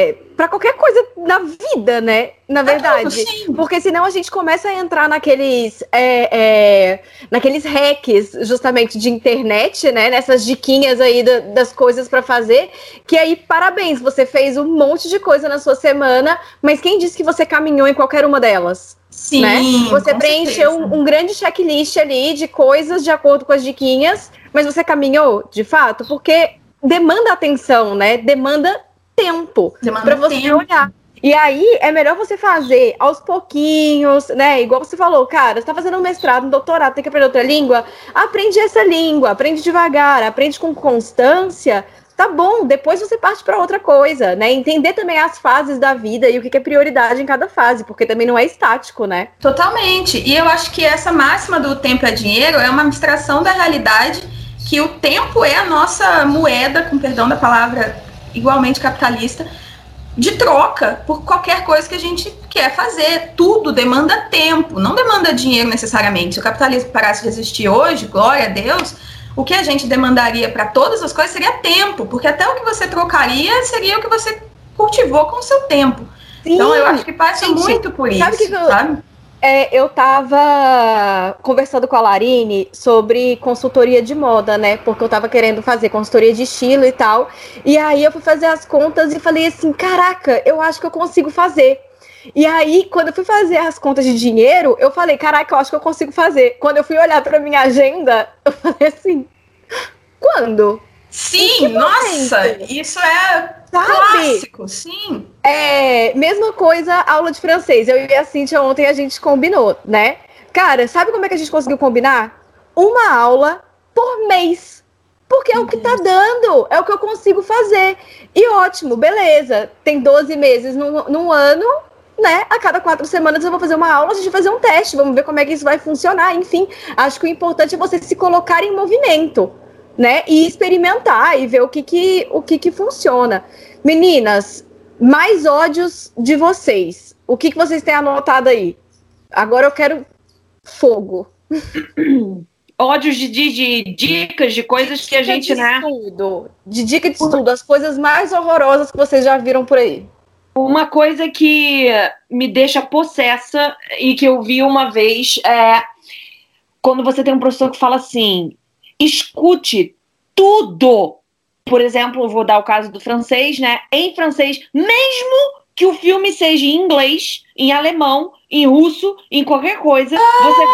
é, pra qualquer coisa na vida, né? Na verdade. Porque senão a gente começa a entrar naqueles, é, é, naqueles hacks, justamente, de internet, né? Nessas diquinhas aí da- das coisas para fazer. Que aí, parabéns, você fez um monte de coisa na sua semana, mas quem disse que você caminhou em qualquer uma delas? Sim, né? Você preencheu um, um, grande checklist ali de coisas de acordo com as diquinhas, mas você caminhou, de fato, porque demanda atenção, né? Demanda tempo para você tempo. olhar. E aí é melhor você fazer aos pouquinhos, né? Igual você falou, cara, você tá fazendo um mestrado, um doutorado, tem que aprender outra língua. Aprende essa língua, aprende devagar, aprende com constância. Tá bom, depois você parte para outra coisa, né? Entender também as fases da vida e o que é prioridade em cada fase, porque também não é estático, né? Totalmente. E eu acho que essa máxima do tempo é dinheiro é uma abstração da realidade que o tempo é a nossa moeda, com perdão da palavra igualmente capitalista, de troca por qualquer coisa que a gente quer fazer. Tudo demanda tempo, não demanda dinheiro necessariamente. Se o capitalismo parasse de existir hoje, glória a Deus, o que a gente demandaria para todas as coisas seria tempo, porque até o que você trocaria seria o que você cultivou com o seu tempo. Sim. Então eu acho que passa gente, muito por sabe isso, que eu, sabe? É, eu tava conversando com a Larine sobre consultoria de moda, né? Porque eu tava querendo fazer consultoria de estilo e tal. E aí eu fui fazer as contas e falei assim: caraca, eu acho que eu consigo fazer. E aí, quando eu fui fazer as contas de dinheiro, eu falei: caraca, eu acho que eu consigo fazer. Quando eu fui olhar pra minha agenda, (laughs) eu falei assim: quando? Sim, nossa, isso é Sabe? clássico, sim. É, mesma coisa, aula de francês. Eu e a Cintia ontem a gente combinou, né? Cara, sabe como é que a gente conseguiu combinar? Uma aula por mês. Porque é o que tá dando, é o que eu consigo fazer. E ótimo, beleza. Tem 12 meses no, no ano, né? A cada quatro semanas eu vou fazer uma aula, a gente vai fazer um teste, vamos ver como é que isso vai funcionar. Enfim, acho que o importante é você se colocar em movimento né? E experimentar e ver o que que, o que, que funciona. Meninas, mais ódios de vocês. O que, que vocês têm anotado aí? Agora eu quero fogo. (clears throat) Ódios de, de, de dicas, de coisas dica que a gente, de né? Estudo, de dica de estudo, as coisas mais horrorosas que vocês já viram por aí. Uma coisa que me deixa possessa e que eu vi uma vez é quando você tem um professor que fala assim: escute tudo. Por exemplo, vou dar o caso do francês, né? Em francês, mesmo que o filme seja em inglês, em alemão, em russo, em qualquer coisa, você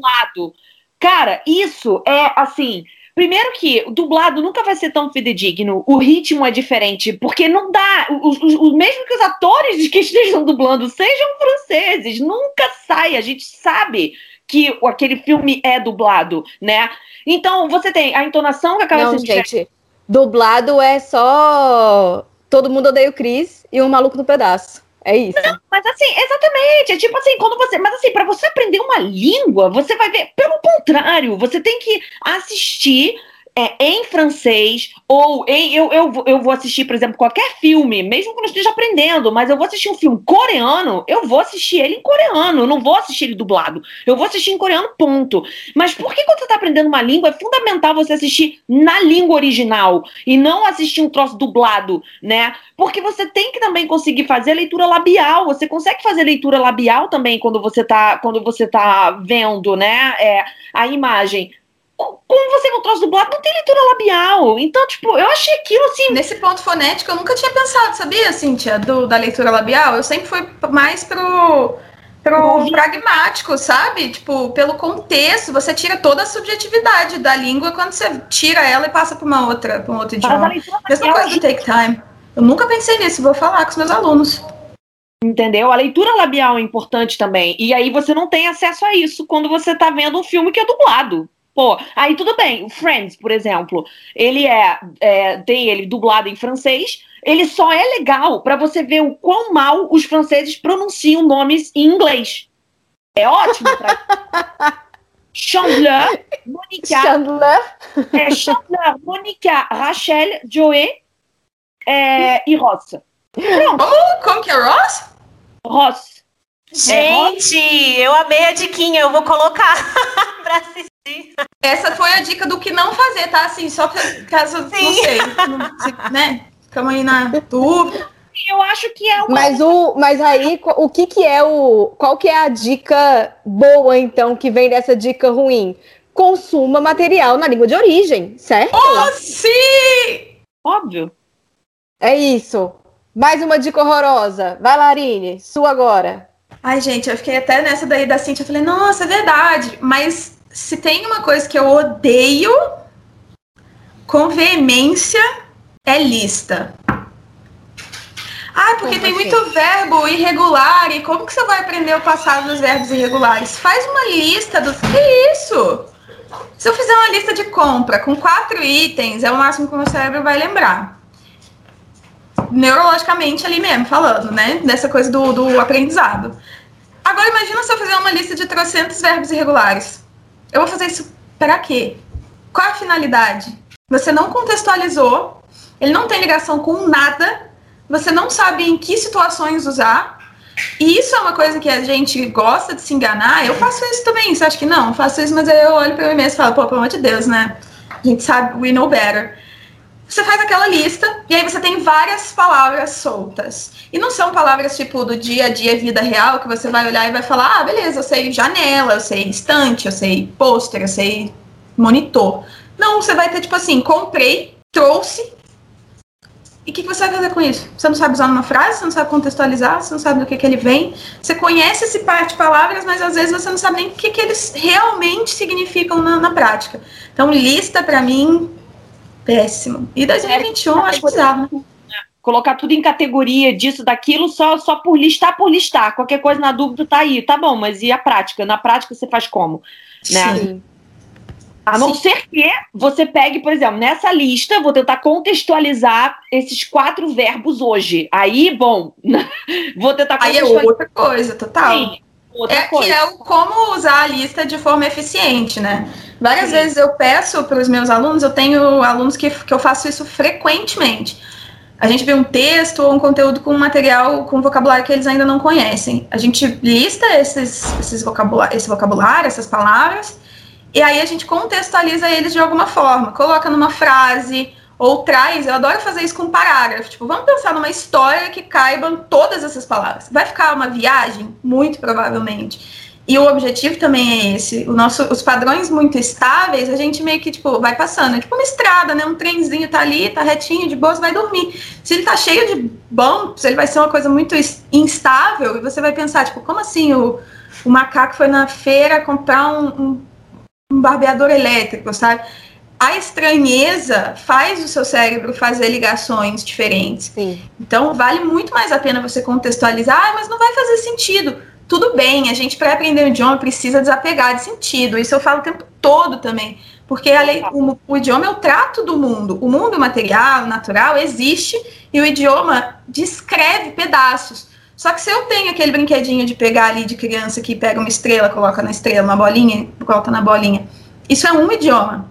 lado. Cara, isso é assim. Primeiro que o dublado nunca vai ser tão fidedigno, o ritmo é diferente, porque não dá. Os, os, os, mesmo que os atores que estejam dublando sejam franceses, nunca sai. A gente sabe que aquele filme é dublado, né? Então, você tem a entonação que acaba Não, sendo... gente, dublado é só Todo Mundo Odeia o Chris e Um Maluco no Pedaço. É isso. Não, mas assim, exatamente. É tipo assim, quando você. Mas assim, para você aprender uma língua, você vai ver. Pelo contrário, você tem que assistir é, em francês, ou em. Eu, eu, eu vou assistir, por exemplo, qualquer filme, mesmo que eu não esteja aprendendo, mas eu vou assistir um filme coreano, eu vou assistir ele em coreano, eu não vou assistir ele dublado. Eu vou assistir em coreano, ponto. Mas por que quando você está aprendendo uma língua, é fundamental você assistir na língua original e não assistir um troço dublado, né? Porque você tem que também conseguir fazer leitura labial. Você consegue fazer leitura labial também quando você está quando você tá vendo, né? É, a imagem como você não trouxe dublado, não tem leitura labial. Então, tipo, eu achei aquilo assim. Nesse ponto fonético, eu nunca tinha pensado, sabia, Cíntia, do, da leitura labial? Eu sempre fui mais pro, pro pragmático, sabe? Tipo, pelo contexto, você tira toda a subjetividade da língua quando você tira ela e passa para uma outra, para um outro idioma. Mesma coisa do take time. Eu nunca pensei nisso, vou falar com os meus alunos. Entendeu? A leitura labial é importante também. E aí você não tem acesso a isso quando você tá vendo um filme que é dublado. Pô, aí tudo bem. O Friends, por exemplo, ele é, é, tem ele dublado em francês. Ele só é legal para você ver o quão mal os franceses pronunciam nomes em inglês. É ótimo pra... (laughs) Chandler, Monica. Chandler. É, Chandler, Monica, Rachel, Joey é, e Ross. Pronto. Oh, como que é Ross? Ross. Gente, é eu amei a diquinha, eu vou colocar (laughs) pra assistir. Essa foi a dica do que não fazer, tá? Assim, só caso, Sim. não sei, não, né? Ficamos aí na dúvida. Eu acho que é uma... Mas, o, mas aí, o que que é o... Qual que é a dica boa, então, que vem dessa dica ruim? Consuma material na língua de origem, certo? Oh, sim! Óbvio. É isso. Mais uma dica horrorosa. Vai, Larine, sua agora. Ai, gente, eu fiquei até nessa daí da Cintia. Eu falei, nossa, é verdade. Mas se tem uma coisa que eu odeio com veemência, é lista. Ah, porque tem assim? muito verbo irregular. E como que você vai aprender o passado dos verbos irregulares? Faz uma lista dos. Que isso? Se eu fizer uma lista de compra com quatro itens, é o máximo que o meu cérebro vai lembrar. Neurologicamente ali mesmo, falando, né? Dessa coisa do, do aprendizado. Agora imagina se eu fizer uma lista de trocentos verbos irregulares. Eu vou fazer isso para quê? Qual a finalidade? Você não contextualizou, ele não tem ligação com nada, você não sabe em que situações usar. E isso é uma coisa que a gente gosta de se enganar. Eu faço isso também, você acha que não? Eu faço isso, mas aí eu olho para mim mesmo e falo, pô, pelo amor de Deus, né? A gente sabe, we know better. Você faz aquela lista e aí você tem várias palavras soltas. E não são palavras tipo do dia a dia, vida real, que você vai olhar e vai falar: ah, beleza, eu sei janela, eu sei estante, eu sei pôster, eu sei monitor. Não, você vai ter tipo assim: comprei, trouxe, e o que, que, você vai fazer com isso? Você não sabe usar uma frase, você não sabe contextualizar, você não sabe do que, que ele vem. Você conhece esse par de palavras, mas às vezes você não sabe nem o que, que eles realmente significam na, na prática. Então, lista para mim, péssimo. E 2021, é, acho bizarro. Né? Colocar tudo em categoria disso, daquilo, só, só por listar, por listar. Qualquer coisa na dúvida tá aí. Tá bom, mas e a prática? Na prática você faz como? Né? Sim. A não Sim. ser que você pegue, por exemplo, nessa lista, vou tentar contextualizar esses quatro verbos hoje. Aí, bom, (laughs) vou tentar Aí é outra coisa, total. Sim, outra é coisa. que é o como usar a lista de forma eficiente, né? Várias Sim. vezes eu peço para os meus alunos, eu tenho alunos que, que eu faço isso frequentemente. A gente vê um texto ou um conteúdo com material, com vocabulário que eles ainda não conhecem. A gente lista esses, esses vocabulário, esse vocabulário, essas palavras, e aí a gente contextualiza eles de alguma forma, coloca numa frase ou traz, eu adoro fazer isso com parágrafo, tipo, vamos pensar numa história que caibam todas essas palavras. Vai ficar uma viagem? Muito provavelmente. E o objetivo também é esse. O nosso, os padrões muito estáveis, a gente meio que, tipo, vai passando. É tipo uma estrada, né? Um trenzinho tá ali, tá retinho, de boa, você vai dormir. Se ele tá cheio de bumps, ele vai ser uma coisa muito instável, e você vai pensar, tipo, como assim o, o macaco foi na feira comprar um, um um barbeador elétrico, sabe? A estranheza faz o seu cérebro fazer ligações diferentes. Sim. Então, vale muito mais a pena você contextualizar, ah, mas não vai fazer sentido. Tudo bem, a gente, para aprender o idioma, precisa desapegar de sentido. Isso eu falo o tempo todo também. Porque lei, o, o, idioma é o trato do mundo. O mundo material, natural, existe e o idioma descreve pedaços. Só que se eu tenho aquele brinquedinho de pegar ali de criança que pega uma estrela, coloca na estrela, uma bolinha, coloca na bolinha, isso é um idioma.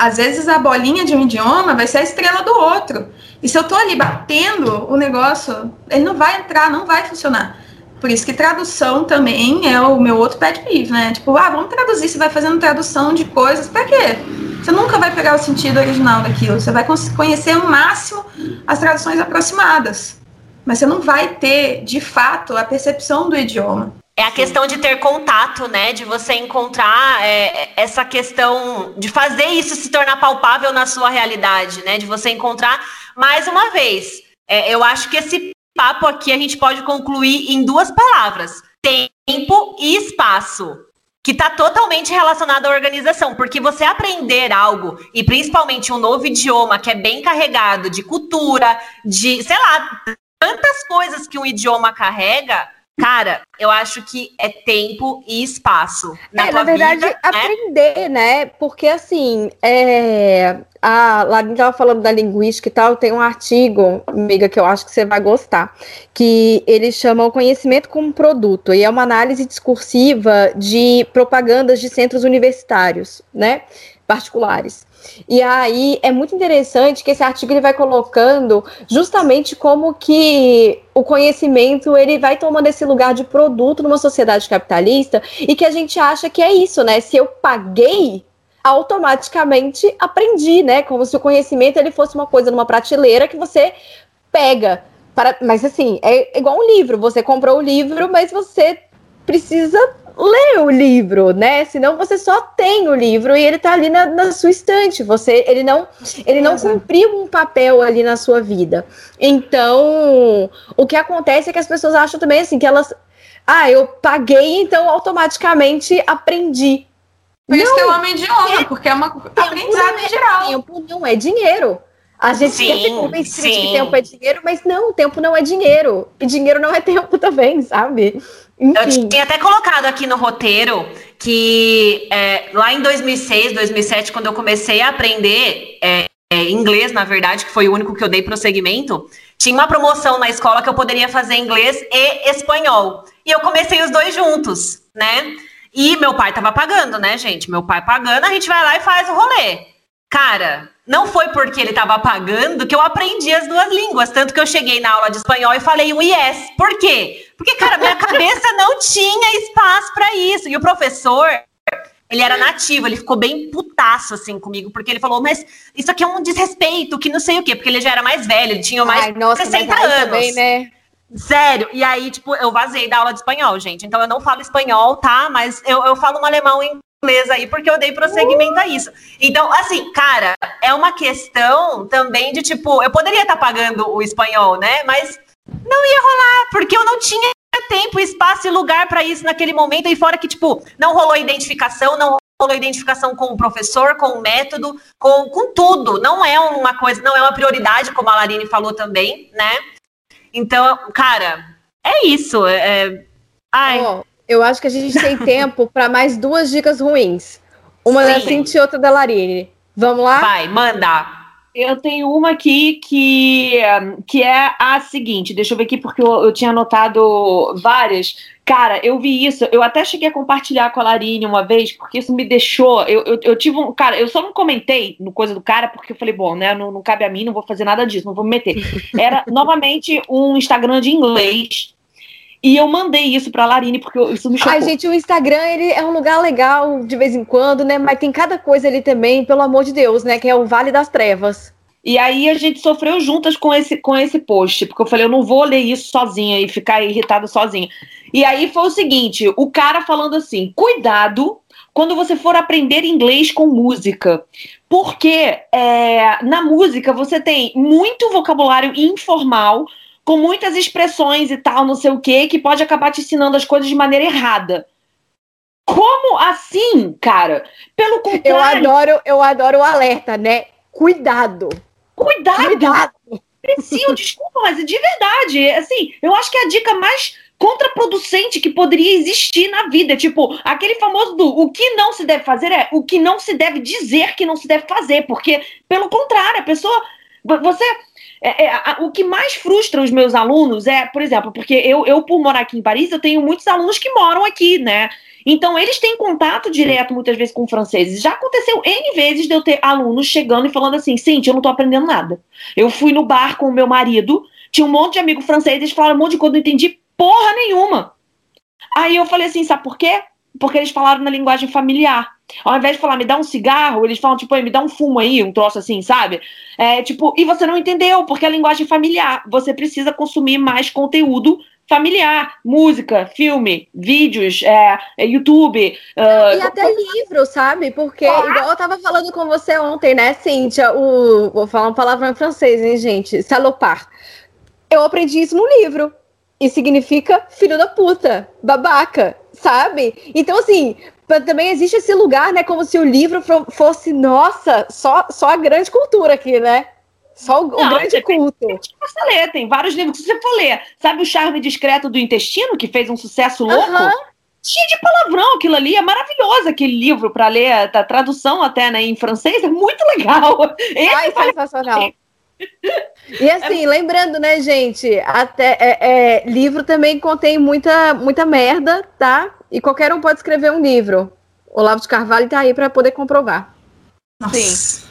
Às vezes a bolinha de um idioma vai ser a estrela do outro. E se eu tô ali batendo o negócio, ele não vai entrar, não vai funcionar. Por isso que tradução também é o meu outro pet peeve, né? Tipo, ah, vamos traduzir, você vai fazendo tradução de coisas, para quê? Você nunca vai pegar o sentido original daquilo, você vai conhecer o máximo as traduções aproximadas mas você não vai ter, de fato, a percepção do idioma. É a questão de ter contato, né? De você encontrar é, essa questão de fazer isso se tornar palpável na sua realidade, né? De você encontrar, mais uma vez, é, eu acho que esse papo aqui a gente pode concluir em duas palavras: tempo e espaço. Que está totalmente relacionado à organização, porque você aprender algo, e principalmente um novo idioma que é bem carregado de cultura, de, sei lá, tantas coisas que um idioma carrega, cara, eu acho que é tempo e espaço. Na, é, na verdade, vida, né? aprender, né? né? Porque assim, é, a Larinha estava falando da linguística e tal, tem um artigo, amiga, que eu acho que você vai gostar, que ele chama o conhecimento como produto, e é uma análise discursiva de propagandas de centros universitários, né? Particulares. E aí é muito interessante que esse artigo ele vai colocando justamente como que o conhecimento ele vai tomando esse lugar de produto numa sociedade capitalista e que a gente acha que é isso, né? Se eu paguei automaticamente aprendi, né? Como se o conhecimento ele fosse uma coisa numa prateleira que você pega. Para, mas assim, é igual um livro. Você comprou o livro, mas você precisa ler o livro, né? Senão você só tem o livro e ele tá ali na, na sua estante. Você, ele não, ele não cumpriu um papel ali na sua vida. Então, o que acontece é que as pessoas acham também assim que elas ah, eu paguei, então automaticamente aprendi. Por isso que eu amo idioma, porque é uma aprendizado é, geral. Tempo não é dinheiro. A gente Sim, quer ser convencido de sim. que tempo é dinheiro, mas não, tempo não é dinheiro. E dinheiro não é (laughs) tempo também, sabe? Eu Enfim. tinha até colocado aqui no roteiro que é, lá em 2006, 2007, quando eu comecei a aprender é, é, inglês, na verdade, que foi o único que eu dei prosseguimento, tinha uma promoção na escola que eu poderia fazer inglês e espanhol. E eu comecei os dois juntos, né? E meu pai tava pagando, né, gente? Meu pai pagando, a gente vai lá e faz o rolê. Cara, não foi porque ele tava pagando que eu aprendi as duas línguas. Tanto que eu cheguei na aula de espanhol e falei um yes. Por quê? Porque, cara, minha (laughs) cabeça não tinha espaço para isso. E o professor, ele era nativo, ele ficou bem putaço assim comigo, porque ele falou, mas isso aqui é um desrespeito, que não sei o quê, porque ele já era mais velho, ele tinha mais Ai, nossa, 60 mas aí anos. também, né? Sério, e aí, tipo, eu vazei da aula de espanhol, gente. Então eu não falo espanhol, tá? Mas eu, eu falo um alemão e inglês aí, porque eu dei prosseguimento a isso. Então, assim, cara, é uma questão também de, tipo, eu poderia estar pagando o espanhol, né? Mas não ia rolar, porque eu não tinha tempo, espaço e lugar para isso naquele momento. E fora que, tipo, não rolou identificação, não rolou identificação com o professor, com o método, com, com tudo. Não é uma coisa, não é uma prioridade, como a Larine falou também, né? Então, cara, é isso. É... Ai, Ó, eu acho que a gente tem (laughs) tempo para mais duas dicas ruins. Uma da Sim. Cintia e outra da Larine. Vamos lá? vai, manda. Eu tenho uma aqui que, que é a seguinte, deixa eu ver aqui porque eu, eu tinha anotado várias. Cara, eu vi isso, eu até cheguei a compartilhar com a Larine uma vez, porque isso me deixou. Eu, eu, eu tive um. Cara, eu só não comentei no coisa do cara, porque eu falei, bom, né? Não, não cabe a mim, não vou fazer nada disso, não vou me meter. (laughs) Era novamente um Instagram de inglês. E eu mandei isso pra Larine, porque isso me chocou. Ai, gente, o Instagram ele é um lugar legal de vez em quando, né? Mas tem cada coisa ali também, pelo amor de Deus, né? Que é o Vale das Trevas. E aí a gente sofreu juntas com esse, com esse post, porque eu falei, eu não vou ler isso sozinha e ficar irritada sozinha. E aí foi o seguinte, o cara falando assim, cuidado quando você for aprender inglês com música, porque é, na música você tem muito vocabulário informal, com muitas expressões e tal, não sei o que, que pode acabar te ensinando as coisas de maneira errada. Como assim, cara? Pelo Eu contrário, adoro, eu adoro o alerta, né? Cuidado. cuidado! Cuidado. Imbecil, desculpa, mas de verdade, assim, eu acho que é a dica mais contraproducente que poderia existir na vida. Tipo, aquele famoso do o que não se deve fazer é o que não se deve dizer que não se deve fazer, porque, pelo contrário, a pessoa. vo- Você. É- é, a- o que mais frustra os meus alunos é, por exemplo, porque eu, eu, por morar aqui em Paris, eu tenho muitos alunos que moram aqui, né? Então, eles têm contato direto, muitas vezes, com franceses. Já aconteceu N vezes de eu ter alunos chegando e falando assim: Cintia, eu não tô aprendendo nada. Eu fui no bar com o meu marido, tinha um monte de amigo francês, eles falaram um monte de coisa, não entendi porra nenhuma. Aí eu falei assim, sabe por quê? Porque eles falaram na linguagem familiar. Ao invés de falar, me dá um cigarro, eles falam, tipo, "Ei, me dá um fumo aí, um troço assim, sabe? É, tipo, e você não entendeu, porque é linguagem familiar. Você precisa consumir mais conteúdo familiar, música, filme, vídeos, é, é, YouTube. ah, E até livro, sabe? Porque, igual eu tava falando com você ontem, né, Cíntia? O, vou falar uma palavra em francês, hein, gente? Salopard. Eu aprendi isso no livro. E significa filho da puta, babaca, sabe? Então, assim, também existe esse lugar, né? Como se o livro fo- fosse, nossa, só, só a grande cultura aqui, né? Só o, o Não, grande depende. culto. você lê, tem vários livros que você for ler. Sabe o Charme Discreto do Intestino, que fez um sucesso louco? Aham. cheio de palavrão aquilo ali, é maravilhoso aquele livro para ler, a tradução até né, em francês, é muito legal. (laughs) Esse Ai, vale- sensacional. (laughs) E assim, lembrando, né, gente, até é, é, livro também contém muita, muita merda, tá? E qualquer um pode escrever um livro. Olavo de Carvalho tá aí para poder comprovar. Nossa. Sim.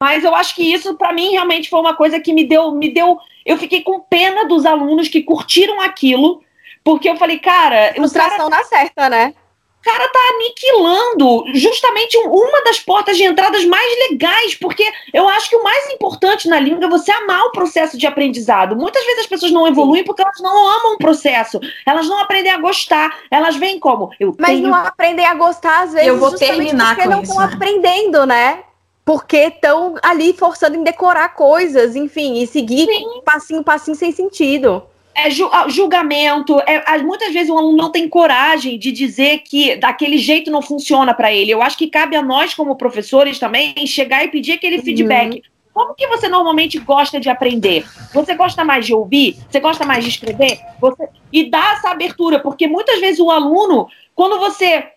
Mas eu acho que isso, para mim, realmente foi uma coisa que me deu, me deu. Eu fiquei com pena dos alunos que curtiram aquilo, porque eu falei, cara, o cara, Ilustração na certa, né? O cara tá aniquilando justamente um- uma das portas de entradas mais legais, porque eu acho que o mais importante na língua é você amar o processo de aprendizado. Muitas vezes as pessoas não evoluem porque elas não amam o processo, elas não aprendem a gostar, elas veem como eu Mas tenho não aprendem a gostar, às vezes, Eu vou justamente terminar porque com não isso, estão né? aprendendo, né? Porque estão ali forçando em decorar coisas, enfim, e seguir passinho, passinho sem sentido. É julgamento. É, muitas vezes o aluno não tem coragem de dizer que daquele jeito não funciona para ele. Eu acho que cabe a nós, como professores, também chegar e pedir aquele uhum. feedback. Como que você normalmente gosta de aprender? Você gosta mais de ouvir? Você gosta mais de escrever? Você... E dá essa abertura, porque muitas vezes o aluno, quando você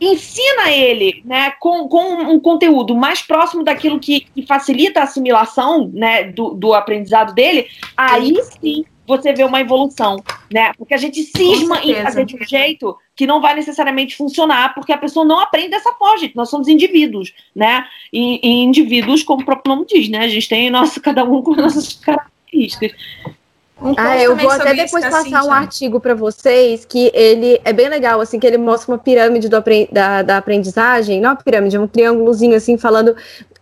ensina ele né, com, com um conteúdo mais próximo daquilo que, que facilita a assimilação né, do, do aprendizado dele, aí sim você vê uma evolução, né? Porque a gente cisma em fazer de um jeito que não vai necessariamente funcionar, porque a pessoa não aprende dessa forma, gente. Nós somos indivíduos, né? E, e indivíduos, como o próprio nome diz, né? A gente tem nosso, cada um com nossas características. Um ah, eu vou até depois passar um artigo para vocês que ele é bem legal, assim, que ele mostra uma pirâmide do, da, da aprendizagem, não uma pirâmide, é um triângulozinho assim, falando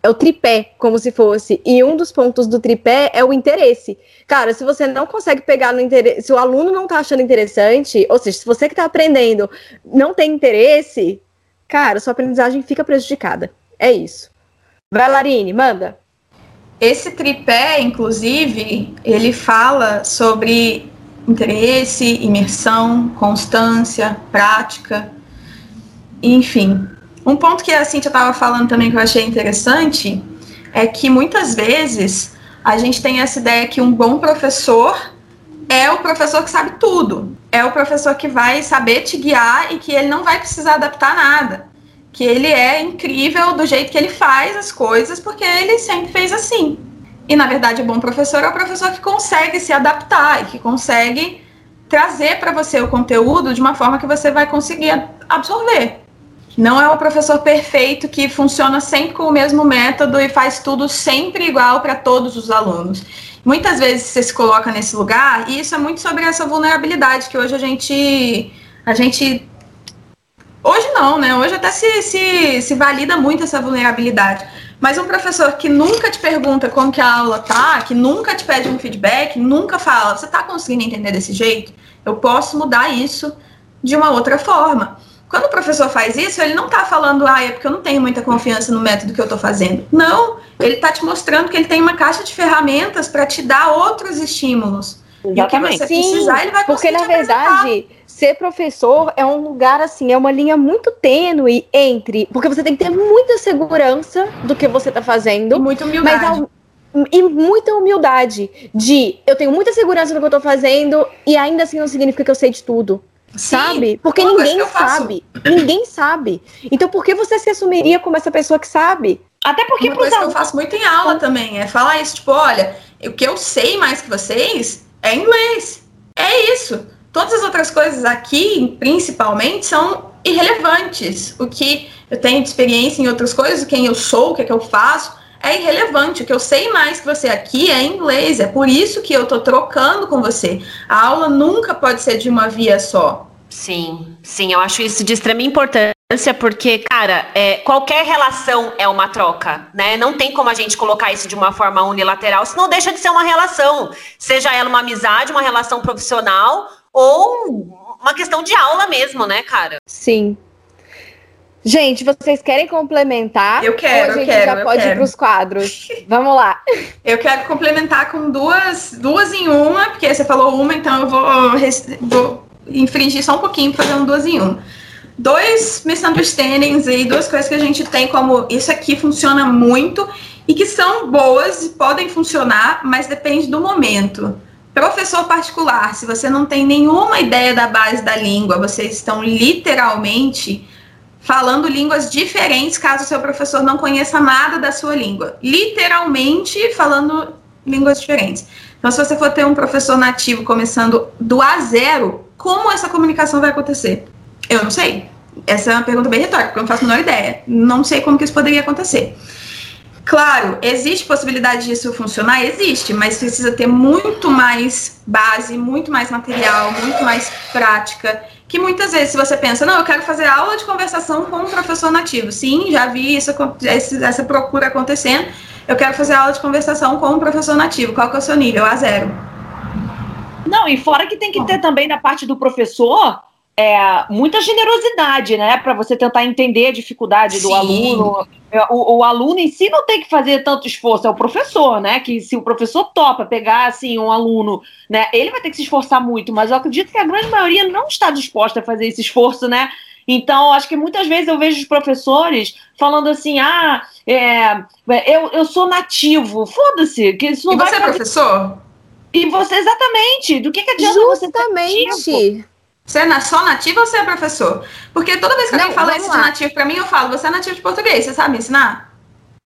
é o tripé, como se fosse. E um dos pontos do tripé é o interesse. Cara, se você não consegue pegar no interesse, se o aluno não tá achando interessante, ou seja, se você que tá aprendendo não tem interesse, cara, sua aprendizagem fica prejudicada. É isso. Vai, Larine, manda. Esse tripé, inclusive, ele fala sobre interesse, imersão, constância, prática, enfim. Um ponto que a Cintia estava falando também que eu achei interessante é que muitas vezes a gente tem essa ideia que um bom professor é o professor que sabe tudo, é o professor que vai saber te guiar e que ele não vai precisar adaptar nada, que ele é incrível do jeito que ele faz as coisas porque ele sempre fez assim. E na verdade, o bom professor é o professor que consegue se adaptar e que consegue trazer para você o conteúdo de uma forma que você vai conseguir absorver. Não é o professor perfeito que funciona sempre com o mesmo método e faz tudo sempre igual para todos os alunos. Muitas vezes você se coloca nesse lugar e isso é muito sobre essa vulnerabilidade que hoje a gente a gente hoje não, né? Hoje até se, se, se valida muito essa vulnerabilidade. Mas um professor que nunca te pergunta como que a aula tá, que nunca te pede um feedback, nunca fala, você está conseguindo entender desse jeito? Eu posso mudar isso de uma outra forma. Quando o professor faz isso, ele não está falando, ah, é porque eu não tenho muita confiança no método que eu estou fazendo. Não, ele está te mostrando que ele tem uma caixa de ferramentas para te dar outros estímulos. Exatamente. E o que você Sim, precisar, ele vai Porque, na verdade, ser professor é um lugar, assim, é uma linha muito tênue entre... Porque você tem que ter muita segurança do que você está fazendo. E muita humildade. Mas, e muita humildade de eu tenho muita segurança no que eu tô fazendo e ainda assim não significa que eu sei de tudo. Sim, sabe? Porque ninguém sabe. Ninguém sabe. Então por que você se assumiria como essa pessoa que sabe? Até porque uma coisa que eu faço muito em aula também é falar isso, tipo, olha, o que eu sei mais que vocês é inglês. É isso. Todas as outras coisas aqui, principalmente, são irrelevantes. O que eu tenho de experiência em outras coisas, quem eu sou, o que, é que eu faço, é irrelevante. O que eu sei mais que você aqui é inglês. É por isso que eu tô trocando com você. A aula nunca pode ser de uma via só. Sim, sim, eu acho isso de extrema importância, porque, cara, é, qualquer relação é uma troca, né? Não tem como a gente colocar isso de uma forma unilateral, senão deixa de ser uma relação. Seja ela uma amizade, uma relação profissional ou uma questão de aula mesmo, né, cara? Sim. Gente, vocês querem complementar? Eu quero, ou a gente eu quero, já pode quero. ir para os quadros. (laughs) Vamos lá. Eu quero complementar com duas, duas em uma, porque você falou uma, então eu vou, vou infringir só um pouquinho, fazendo duas em uma. Dois misunderstandings aí, duas coisas que a gente tem como isso aqui funciona muito e que são boas e podem funcionar, mas depende do momento. Professor particular, se você não tem nenhuma ideia da base da língua, vocês estão literalmente falando línguas diferentes caso o seu professor não conheça nada da sua língua. Literalmente falando línguas diferentes. Então, se você for ter um professor nativo começando do A zero, como essa comunicação vai acontecer? Eu não sei. Essa é uma pergunta bem retórica, porque eu não faço a menor ideia. Não sei como que isso poderia acontecer. Claro, existe possibilidade disso funcionar? Existe, mas precisa ter muito mais base, muito mais material, muito mais prática que muitas vezes, se você pensa, não, eu quero fazer aula de conversação com um professor nativo. Sim, já vi isso, essa procura acontecendo. Eu quero fazer aula de conversação com um professor nativo. Qual que é o seu nível? A zero. Não, e fora que tem que ter também na parte do professor é, muita generosidade, né, para você tentar entender a dificuldade Sim. do aluno. É, o, o, aluno em si não tem que fazer tanto esforço, é o professor, né? Que se o professor topa pegar assim um aluno, né, ele vai ter que se esforçar muito, mas eu acredito que a grande maioria não está disposta a fazer esse esforço, né? Então, acho que muitas vezes eu vejo os professores falando assim: ah, é, eu, eu sou nativo. Foda-se, que isso não e vai. Você é professor? E você, exatamente. Do que, que adianta Justamente. você ser Você é só nativo ou você é professor? Porque toda vez que alguém fala isso de nativo pra mim, eu falo, você é nativo de português, você sabe ensinar?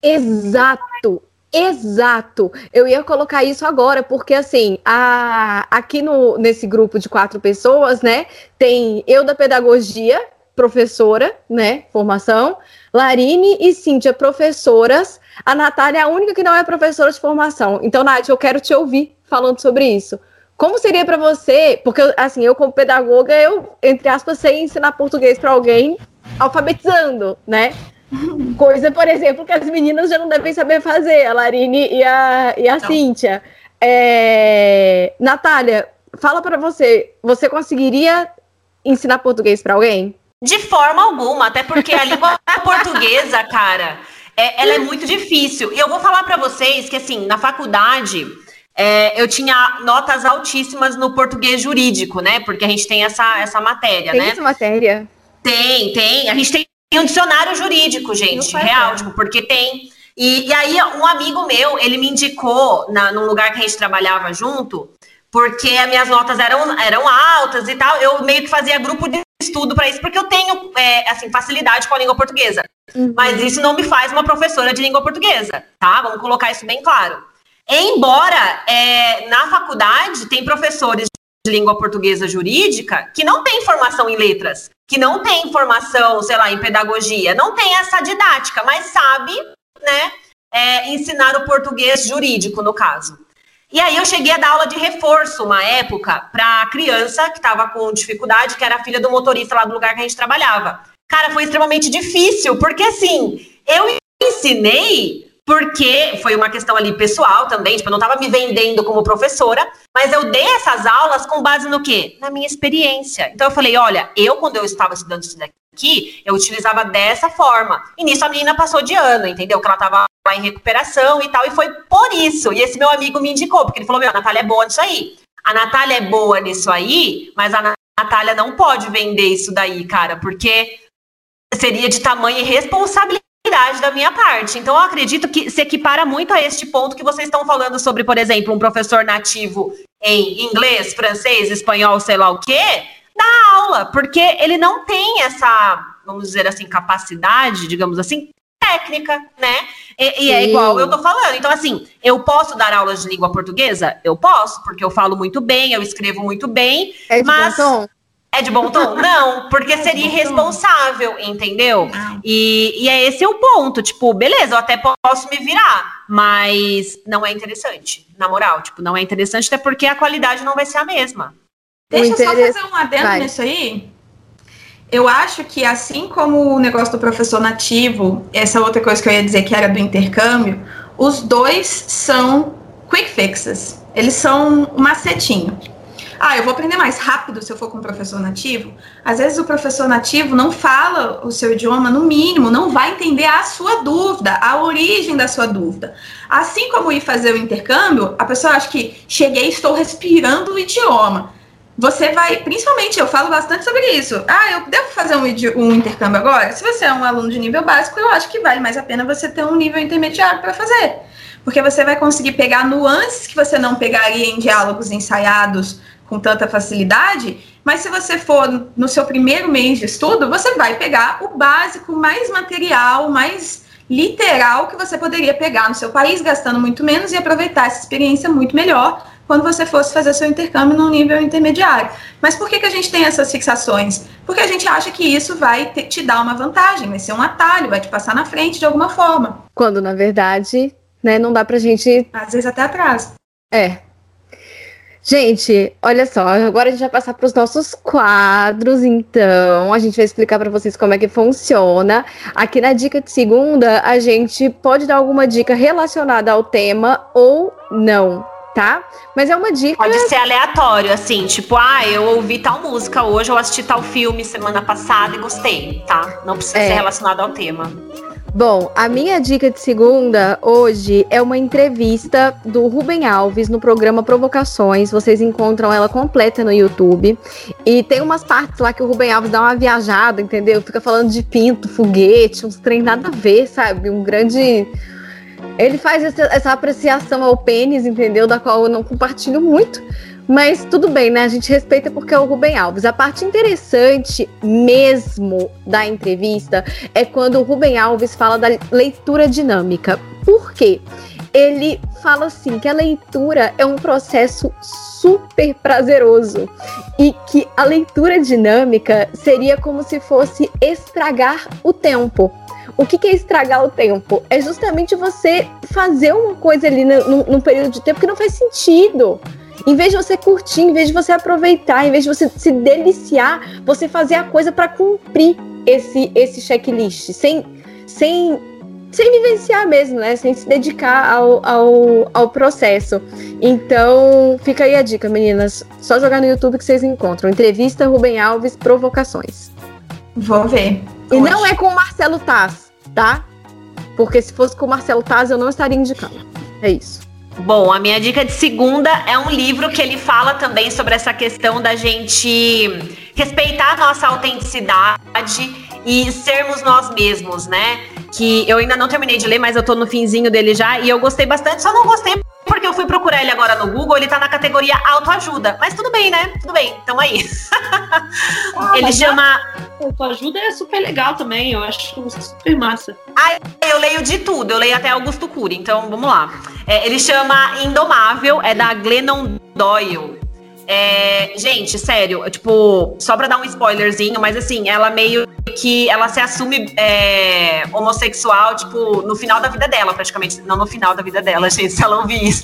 Exato, Exato. Eu ia colocar isso agora, porque assim, a, aqui no, nesse grupo de quatro pessoas, né, tem eu da pedagogia, professora, né, formação, Larine e Cíntia, professoras, a Natália é a única que não é professora de formação. Então, Nath, eu quero te ouvir falando sobre isso. Como seria para você, porque assim, eu como pedagoga, eu, entre aspas, sei ensinar português para alguém alfabetizando, né? (laughs) Coisa, por exemplo, que as meninas já não devem saber fazer, a Larine e a, e a Cíntia. É... Natália, fala para você, você conseguiria ensinar português para alguém? De forma alguma, até porque a língua (laughs) portuguesa, cara, é, ela é muito difícil. E eu vou falar para vocês que, assim, na faculdade, é, eu tinha notas altíssimas no português jurídico, né? Porque a gente tem essa, essa matéria, tem né? Essa matéria? Tem, tem. A gente tem um dicionário jurídico, gente, real, tipo, porque tem. E, e, aí, um amigo meu, ele me indicou na, num lugar que a gente trabalhava junto, porque as minhas notas eram, eram altas e tal. Eu meio que fazia grupo de estudo para isso, porque eu tenho, é, assim, facilidade com a língua portuguesa. Uhum. Mas isso não me faz uma professora de língua portuguesa, tá? Vamos colocar isso bem claro. Embora é, na faculdade tem professores de língua portuguesa jurídica que não têm formação em letras, que não tem formação, sei lá, em pedagogia, não tem essa didática, mas sabe, né, é, ensinar o português jurídico, no caso. E aí eu cheguei a dar aula de reforço uma época para criança que estava com dificuldade, que era filha do motorista lá do lugar que a gente trabalhava. Cara, foi extremamente difícil, porque assim, eu ensinei porque foi uma questão ali pessoal também, tipo, eu não estava me vendendo como professora, mas eu dei essas aulas com base no quê? Na minha experiência. Então eu falei, olha, eu quando eu estava estudando isso daqui, eu utilizava dessa forma. E nisso a menina passou de ano, entendeu? Que ela estava lá em recuperação e tal, e foi por isso. E esse meu amigo me indicou, porque ele falou, meu, a Natália é boa nisso aí. A Natália é boa nisso aí, mas a Natália não pode vender isso daí, cara, porque seria de tamanha irresponsabilidade da minha parte. Então, eu acredito que se equipara muito a este ponto que vocês estão falando sobre, por exemplo, um professor nativo em inglês, francês, espanhol, sei lá o quê, dá aula, porque ele não tem essa, vamos dizer assim, capacidade, digamos assim, técnica, né? E, e é igual eu tô falando. Então, assim, eu posso dar aulas de língua portuguesa? Eu posso, porque eu falo muito bem, eu escrevo muito bem, é mas. Bom é de bom (laughs) tom? Não, porque é seria irresponsável, entendeu? E, e é esse o ponto. Tipo, beleza, eu até posso me virar, mas não é interessante. Na moral, tipo, não é interessante, até porque a qualidade não vai ser a mesma. Deixa eu só fazer um adendo vai. nisso aí. Eu acho que assim como o negócio do professor nativo, essa outra coisa que eu ia dizer que era do intercâmbio, os dois são quick fixes. Eles são um macetinho. Ah, eu vou aprender mais rápido se eu for com um professor nativo. Às vezes o professor nativo não fala o seu idioma, no mínimo, não vai entender a sua dúvida, a origem da sua dúvida. Assim como ir fazer o intercâmbio, a pessoa acha que cheguei, estou respirando o idioma. Você vai, principalmente, eu falo bastante sobre isso. Ah, eu devo fazer um, um intercâmbio agora? Se você é um aluno de nível básico, eu acho que vale mais a pena você ter um nível intermediário para fazer porque você vai conseguir pegar nuances que você não pegaria em diálogos ensaiados com tanta facilidade, mas se você for no seu primeiro mês de estudo, você vai pegar o básico, mais material, mais literal que você poderia pegar no seu país, gastando muito menos e aproveitar essa experiência muito melhor quando você fosse fazer seu intercâmbio no nível intermediário. Mas por que, que a gente tem essas fixações? Porque a gente acha que isso vai te, te dar uma vantagem, vai ser um atalho, vai te passar na frente de alguma forma. Quando, na verdade, né, não dá pra gente... Às vezes até atrás. É, Gente, olha só, agora a gente vai passar para os nossos quadros, então. A gente vai explicar para vocês como é que funciona. Aqui na dica de segunda, a gente pode dar alguma dica relacionada ao tema ou não. tá? Mas é uma dica. Pode ser aleatório, assim, tipo, ah, eu ouvi tal música hoje, eu assisti tal filme semana passada e gostei, tá? Não precisa é. ser relacionado ao tema. Bom, a minha dica de segunda hoje é uma entrevista do Rubem Alves no programa Provocações. Vocês encontram ela completa no YouTube. E tem umas partes lá que o Rubem Alves dá uma viajada, entendeu? Fica falando de pinto, foguete, uns trem nada a ver, sabe? Um grande. Ele faz essa, essa apreciação ao pênis, entendeu? Da qual eu não compartilho muito. Mas tudo bem, né? A gente respeita porque é o Rubem Alves. A parte interessante mesmo da entrevista é quando o Rubem Alves fala da leitura dinâmica. Por quê? Ele fala assim que a leitura é um processo super prazeroso e que a leitura dinâmica seria como se fosse estragar o tempo. O que, é estragar o tempo? É justamente você fazer uma coisa ali num período de tempo que não faz sentido. Em vez de você curtir, em vez de você aproveitar, em vez de você se deliciar, você fazer a coisa para cumprir esse esse checklist, sem sem sem vivenciar mesmo, né? Sem se dedicar ao, ao, ao processo. Então, fica aí a dica, meninas. Só jogar no YouTube que vocês encontram. Entrevista Rubem Alves, provocações. Vou ver. E não é com o Marcelo Taz, tá? Porque se fosse com o Marcelo Taz, eu não estaria indicando. É isso. Bom, a minha dica de segunda é um livro que ele fala também sobre essa questão da gente respeitar a nossa autenticidade e sermos nós mesmos, né? Que eu ainda não terminei de ler, mas eu tô no finzinho dele já e eu gostei bastante, só não gostei porque eu fui procurar ele agora no Google, ele tá na categoria autoajuda. Mas tudo bem, né? Tudo bem, então aí. Ah, (laughs) ele chama. Autoajuda é super legal também, eu acho super massa. Ah, eu leio de tudo, eu leio até Augusto Cury, então vamos lá. É, ele chama Indomável, é da Glennon Doyle. É, gente, sério, tipo, só pra dar um spoilerzinho, mas assim, ela meio que ela se assume é, homossexual, tipo, no final da vida dela, praticamente. Não no final da vida dela, (laughs) gente, se ela ouvir isso.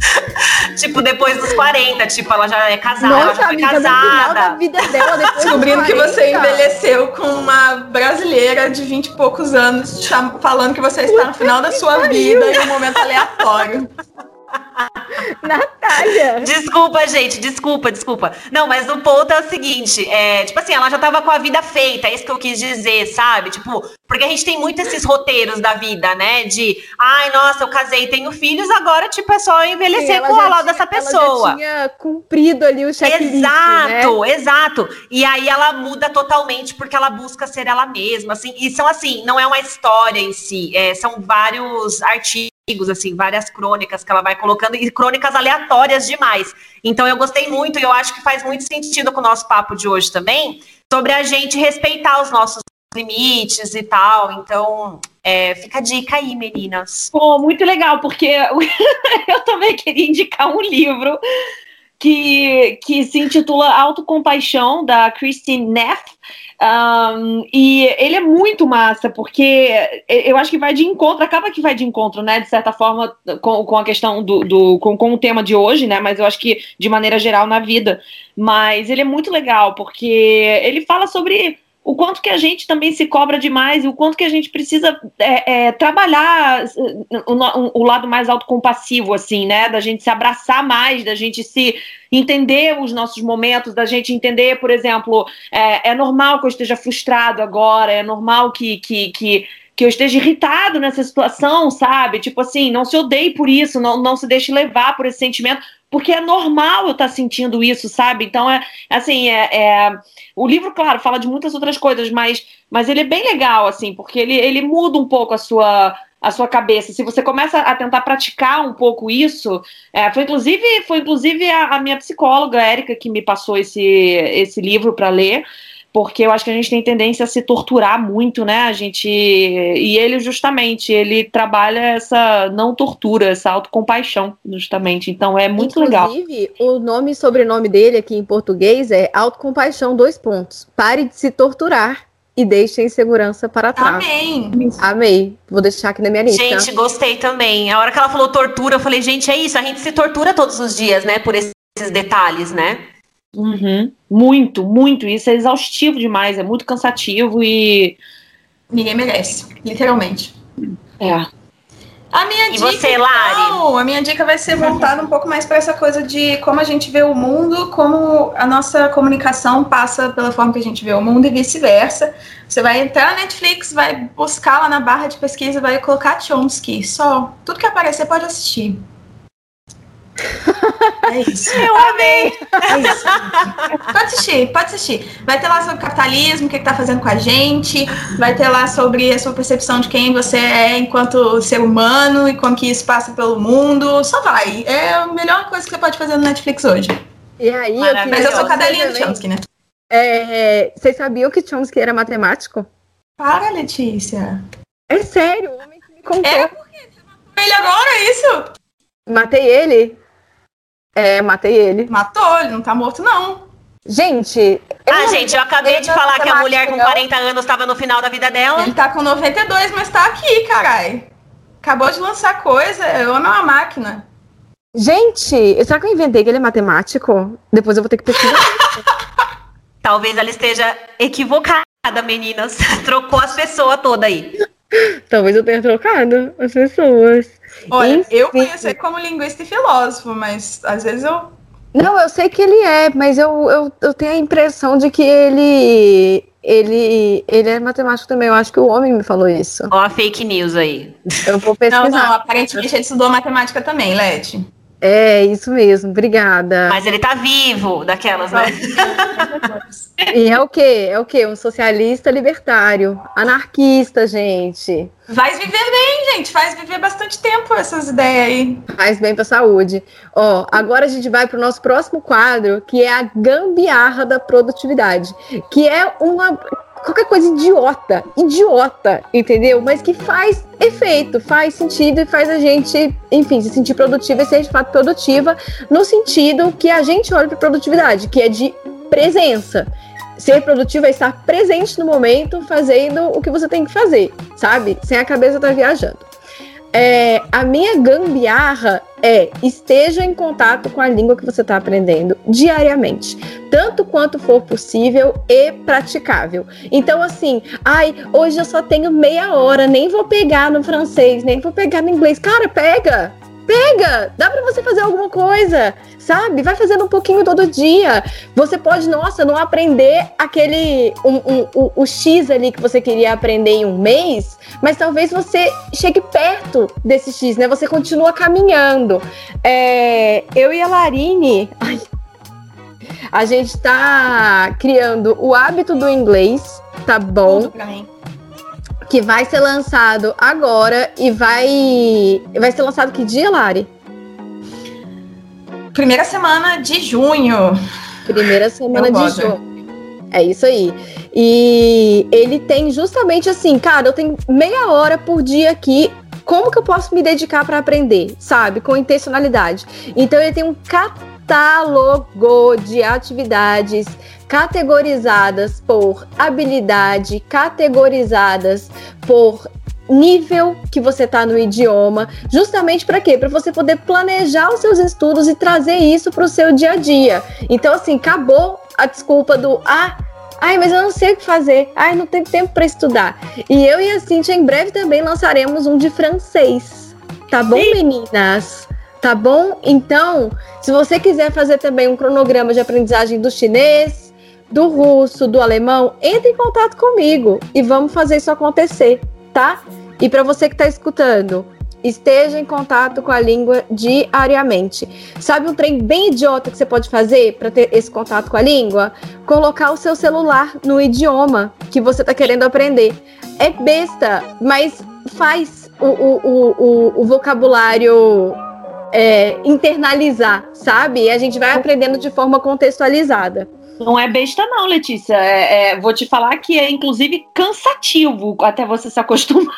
(laughs) tipo, depois dos 40, tipo, ela já é casada, Nossa, ela já foi amiga, casada. No final da vida dela, depois Descobrindo que você envelheceu com uma brasileira de 20 e poucos anos, falando que você está no final da sua vida em um momento aleatório. (laughs) (laughs) Natália! Desculpa, gente, desculpa, desculpa. Não, mas o ponto é o seguinte: é, tipo assim, ela já tava com a vida feita, é isso que eu quis dizer, sabe? Tipo, porque a gente tem muito esses roteiros da vida, né? De, ai, nossa, eu casei, tenho filhos, agora, tipo, é só envelhecer Sim, com o lado dessa pessoa. Ela já tinha cumprido ali o checklist, Exato, né? exato. E aí ela muda totalmente porque ela busca ser ela mesma, assim. E são assim, não é uma história em si, é, são vários artigos assim, várias crônicas que ela vai colocando e crônicas aleatórias demais. Então eu gostei muito e eu acho que faz muito sentido com o nosso papo de hoje também, sobre a gente respeitar os nossos limites e tal. Então, é, fica a dica aí, meninas. Pô, muito legal, porque (laughs) eu também queria indicar um livro que, que se intitula Autocompaixão, da Christine Neff. Um, e ele é muito massa, porque eu acho que vai de encontro, acaba que vai de encontro, né? De certa forma, com, com a questão do. do com, com o tema de hoje, né? Mas eu acho que de maneira geral na vida. Mas ele é muito legal, porque ele fala sobre o quanto que a gente também se cobra demais e o quanto que a gente precisa é, é, trabalhar o, o, lado mais autocompassivo, assim, né? Da gente se abraçar mais, da gente se entender os nossos momentos, da gente entender, por exemplo, é, é normal que eu esteja frustrado agora, é normal que, que, que que eu esteja irritado nessa situação, sabe? Tipo assim, não se odeie por isso, não, não se deixe levar por esse sentimento, porque é normal eu estar tá sentindo isso, sabe? Então é assim, é, é, o livro, claro, fala de muitas outras coisas, mas, mas ele é bem legal, assim, porque ele, ele muda um pouco a sua a sua cabeça. Se você começa a tentar praticar um pouco isso, é, foi inclusive foi inclusive a, a minha psicóloga Érica que me passou esse esse livro para ler porque eu acho que a gente tem tendência a se torturar muito, né? A gente e ele justamente ele trabalha essa não tortura, essa autocompaixão, justamente. Então é muito Inclusive, legal. Inclusive, o nome e sobrenome dele aqui em português é autocompaixão dois pontos. Pare de se torturar e deixe a insegurança para trás. Amém. Amei. Vou deixar aqui na minha lista. Gente, gostei também. A hora que ela falou tortura, eu falei, gente, é isso. A gente se tortura todos os dias, né? Por esses detalhes, né? Uhum. Muito, muito. Isso é exaustivo demais, é muito cansativo e. Ninguém merece, literalmente. É. A minha E dica, você, Lari? então, a minha dica vai ser voltada um pouco mais para essa coisa de como a gente vê o mundo, como a nossa comunicação passa pela forma que a gente vê o mundo e vice-versa. Você vai entrar na Netflix, vai buscar lá na barra de pesquisa, vai colocar Chomsky, só. Tudo que aparecer pode assistir. É isso. Eu amei! É isso. (laughs) Pode assistir, pode assistir. Vai ter lá sobre capitalismo, o que, que tá fazendo com a gente, vai ter lá sobre a sua percepção de quem você é enquanto ser humano e como que isso passa pelo mundo. Só vai. É a melhor coisa que você pode fazer no Netflix hoje. E aí, eu Maravilhoso. Mas eu sou queria cadelinha do Chomsky, né? É, vocês sabiam que Chomsky era matemático? Para, Letícia. É sério, o homem que me contou. É Ele agora, é isso? Matei ele? É, matei ele. Matou, ele não tá morto, não. Gente. eu Ah, não- gente, eu acabei de é falar que a mulher com matemático, não. 40 anos estava no final da vida dela. Ele tá com 92, mas tá aqui, carai. Acabou de lançar coisa, eu amo uma máquina. Gente, será que eu inventei que ele é matemático? Depois eu vou ter que pesquisar. (laughs) Talvez ela esteja equivocada, meninas. (laughs) Trocou as pessoas todas aí. Talvez eu tenha trocado as pessoas. Olha, Enfim. eu conheço ele como linguista e filósofo, mas às vezes eu. Não, eu sei que ele é, mas eu, eu, eu tenho a impressão de que ele. Ele, ele é matemático também. Eu acho que o homem me falou isso. Ó a fake news aí. Eu vou Não, pesquisar. não, aparentemente ele estudou matemática também, Leti. É, isso mesmo. Obrigada. Mas ele tá vivo, daquelas, né? (laughs) E é o quê? É o quê? Um socialista libertário. Anarquista, gente. Faz viver bem, gente. Faz viver bastante tempo essas ideias aí. Faz bem pra saúde. Ó, agora a gente vai pro nosso próximo quadro, que é a gambiarra da produtividade. Que é uma. Qualquer coisa idiota, idiota, entendeu? Mas que faz efeito, faz sentido e faz a gente, enfim, se sentir produtiva e ser de fato produtiva, no sentido que a gente olha para produtividade, que é de presença. Ser produtivo é estar presente no momento, fazendo o que você tem que fazer, sabe? Sem a cabeça estar viajando. É, a minha gambiarra é esteja em contato com a língua que você está aprendendo diariamente, tanto quanto for possível e praticável. Então, assim, ai, hoje eu só tenho meia hora, nem vou pegar no francês, nem vou pegar no inglês. Cara, pega! Pega! Dá para você fazer alguma coisa, sabe? Vai fazendo um pouquinho todo dia. Você pode, nossa, não aprender aquele um, um, o, o X ali que você queria aprender em um mês, mas talvez você chegue perto desse X, né? Você continua caminhando. É, eu e a Larine, ai, a gente tá criando o hábito do inglês, tá bom? Tudo pra mim. Que vai ser lançado agora e vai. Vai ser lançado que dia, Lari? Primeira semana de junho. Primeira semana Eu de gosto. junho. É isso aí. E ele tem justamente assim, cara, eu tenho meia hora por dia aqui. Como que eu posso me dedicar para aprender, sabe? Com intencionalidade. Então ele tem um catálogo de atividades categorizadas por habilidade, categorizadas por nível que você tá no idioma, justamente para quê? Para você poder planejar os seus estudos e trazer isso para o seu dia a dia. Então assim, acabou a desculpa do ah, ai, mas eu não sei o que fazer. Ai, não tenho tempo para estudar. E eu e a Cintia em breve também lançaremos um de francês. Tá bom, meninas? Tá bom? Então, se você quiser fazer também um cronograma de aprendizagem do chinês, do russo, do alemão, entre em contato comigo e vamos fazer isso acontecer, tá? E para você que está escutando, esteja em contato com a língua diariamente. Sabe um trem bem idiota que você pode fazer para ter esse contato com a língua? Colocar o seu celular no idioma que você está querendo aprender. É besta, mas faz o, o, o, o, o vocabulário é, internalizar, sabe? E a gente vai aprendendo de forma contextualizada. Não é besta, não, Letícia. É, é, vou te falar que é, inclusive, cansativo até você se acostumar.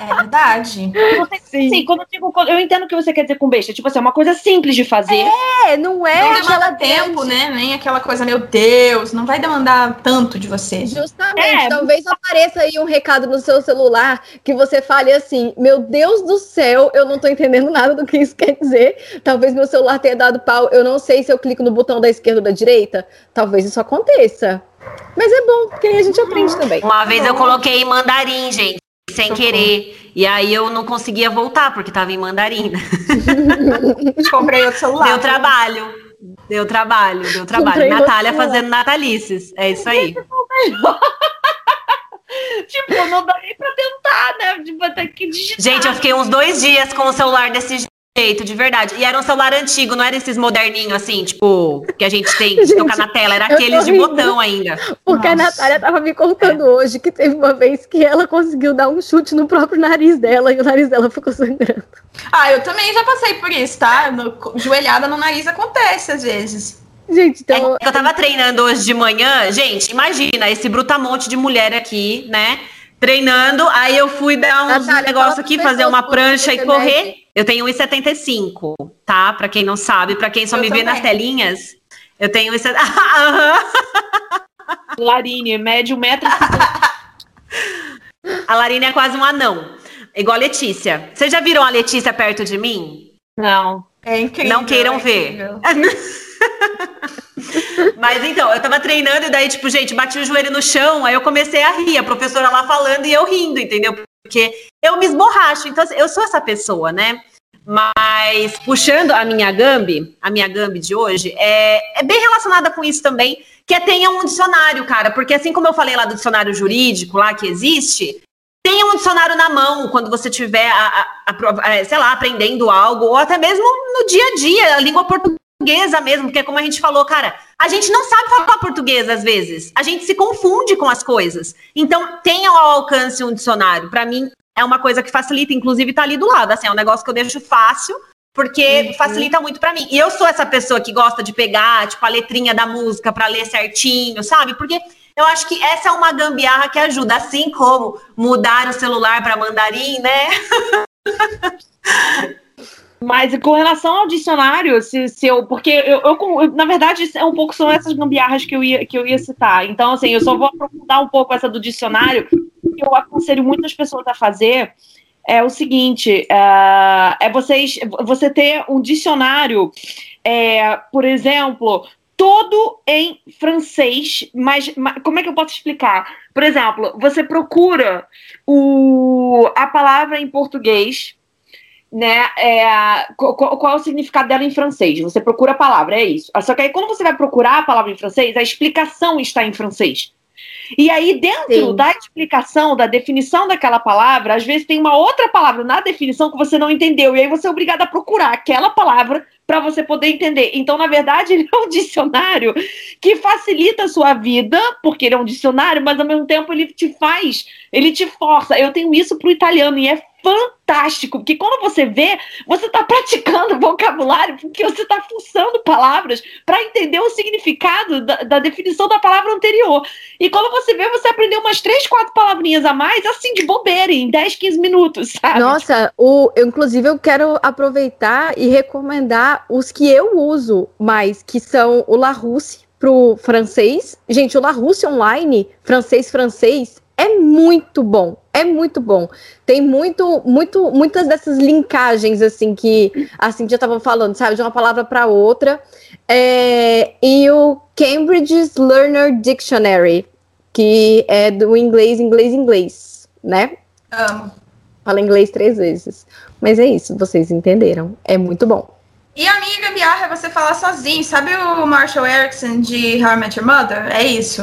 É verdade. Você, sim. quando eu digo. Eu entendo o que você quer dizer com besta. Tipo assim, é uma coisa simples de fazer. É, não é Não demanda tempo, né? Nem aquela coisa, meu Deus, não vai demandar tanto de você. Justamente, É. talvez apareça aí um recado no seu celular que você fale assim: Meu Deus do céu, eu não tô entendendo nada do que isso quer dizer. Talvez meu celular tenha dado pau, eu não sei se eu clico no botão da esquerda ou da direita. Talvez isso aconteça. Mas é bom, porque aí a gente aprende também. Uma vez eu coloquei em mandarim, gente. sem Socorro. querer. E aí eu não conseguia voltar, porque tava em mandarim. (laughs) Comprei outro celular. Deu trabalho. Deu trabalho, deu trabalho. Comprei Natália fazendo natalices. É isso aí. (laughs) tipo, não dá nem pra tentar, né? Tipo, ter que digitar. Gente, eu fiquei uns dois dias com o celular desse jeito, de verdade. E era um celular antigo, não era esses moderninhos assim, tipo, que a gente tem (laughs) que gente, tocar na tela, era aqueles de botão ainda. Porque Nossa. a Natália tava me contando é. hoje que teve uma vez que ela conseguiu dar um chute no próprio nariz dela e o nariz dela ficou sangrando. Ah, eu também já passei por isso, tá? No, joelhada no nariz acontece às vezes. Gente, então. É eu tava treinando hoje de manhã, gente, imagina esse brutamonte de mulher aqui, né? Treinando, aí eu fui dar um negócio aqui, fazer uma prancha e correr. Eu tenho 1,75, tá? Pra quem não sabe, pra quem só eu me também. vê nas telinhas, eu tenho 1,75. (laughs) Larine, médio metro. a Larine é quase um anão. Igual a Letícia. Vocês já viram a Letícia perto de mim? Não. É incrível. Não queiram é ver. (laughs) Mas então, eu tava treinando e daí, tipo, gente, bati o joelho no chão, aí eu comecei a rir, a professora lá falando e eu rindo, entendeu? Porque eu me esborracho, então assim, eu sou essa pessoa, né? Mas puxando a minha Gambi, a minha Gambi de hoje, é, é bem relacionada com isso também, que é tenha um dicionário, cara, porque assim como eu falei lá do dicionário jurídico lá que existe, tenha um dicionário na mão quando você estiver, sei lá, aprendendo algo, ou até mesmo no dia a dia, a língua portuguesa portuguesa mesmo, porque como a gente falou, cara, a gente não sabe falar português às vezes. A gente se confunde com as coisas. Então, tenha ao alcance um dicionário. Para mim, é uma coisa que facilita, inclusive tá ali do lado, assim, é um negócio que eu deixo fácil, porque uhum. facilita muito para mim. E eu sou essa pessoa que gosta de pegar, tipo, a letrinha da música para ler certinho, sabe? Porque eu acho que essa é uma gambiarra que ajuda, assim como mudar o celular para mandarim, né? (laughs) Mas com relação ao dicionário, se, se eu. Porque eu, eu, na verdade, é um pouco são essas gambiarras que eu, ia, que eu ia citar. Então, assim, eu só vou aprofundar um pouco essa do dicionário, que eu aconselho muitas pessoas a fazer. É o seguinte: é, é vocês, você ter um dicionário, é, por exemplo, todo em francês, mas, mas, como é que eu posso explicar? Por exemplo, você procura o, a palavra em português né, é, qual, qual, é o significado dela em francês? Você procura a palavra, é isso. Só que aí quando você vai procurar a palavra em francês, a explicação está em francês. E aí, dentro Sim. da explicação, da definição daquela palavra, às vezes tem uma outra palavra na definição que você não entendeu. E aí você é obrigado a procurar aquela palavra para você poder entender. Então, na verdade, (laughs) ele é um dicionário que facilita a sua vida, porque ele é um dicionário, mas ao mesmo tempo ele te faz, ele te força. Eu tenho isso pro italiano e é fantástico, porque quando você vê, você está praticando (laughs) vocabulário, porque você está funcionando palavras para entender o significado da, da, definição da palavra anterior. E quando você vê, você aprendeu umas três, quatro palavrinhas a mais, assim, de bobeira, em 10, 15 minutos, (laughs) sabe? Nossa, o, eu, inclusive eu quero aproveitar e recomendar os que eu uso mais, que são o Larousse pro francês. Gente, o Larousse online, francês-francês, é muito bom, é muito bom. Tem muito, muito, muitas dessas linkagens assim que assim já estava falando, sabe, de uma palavra para outra. É, e o Cambridge Learner Dictionary, que é do inglês, inglês, inglês, né? Amo. Fala inglês três vezes. Mas é isso, vocês entenderam. É muito bom. E a minha gambiarra é você falar sozinho. Sabe o Marshall Erickson de How I Met Your Mother? É isso.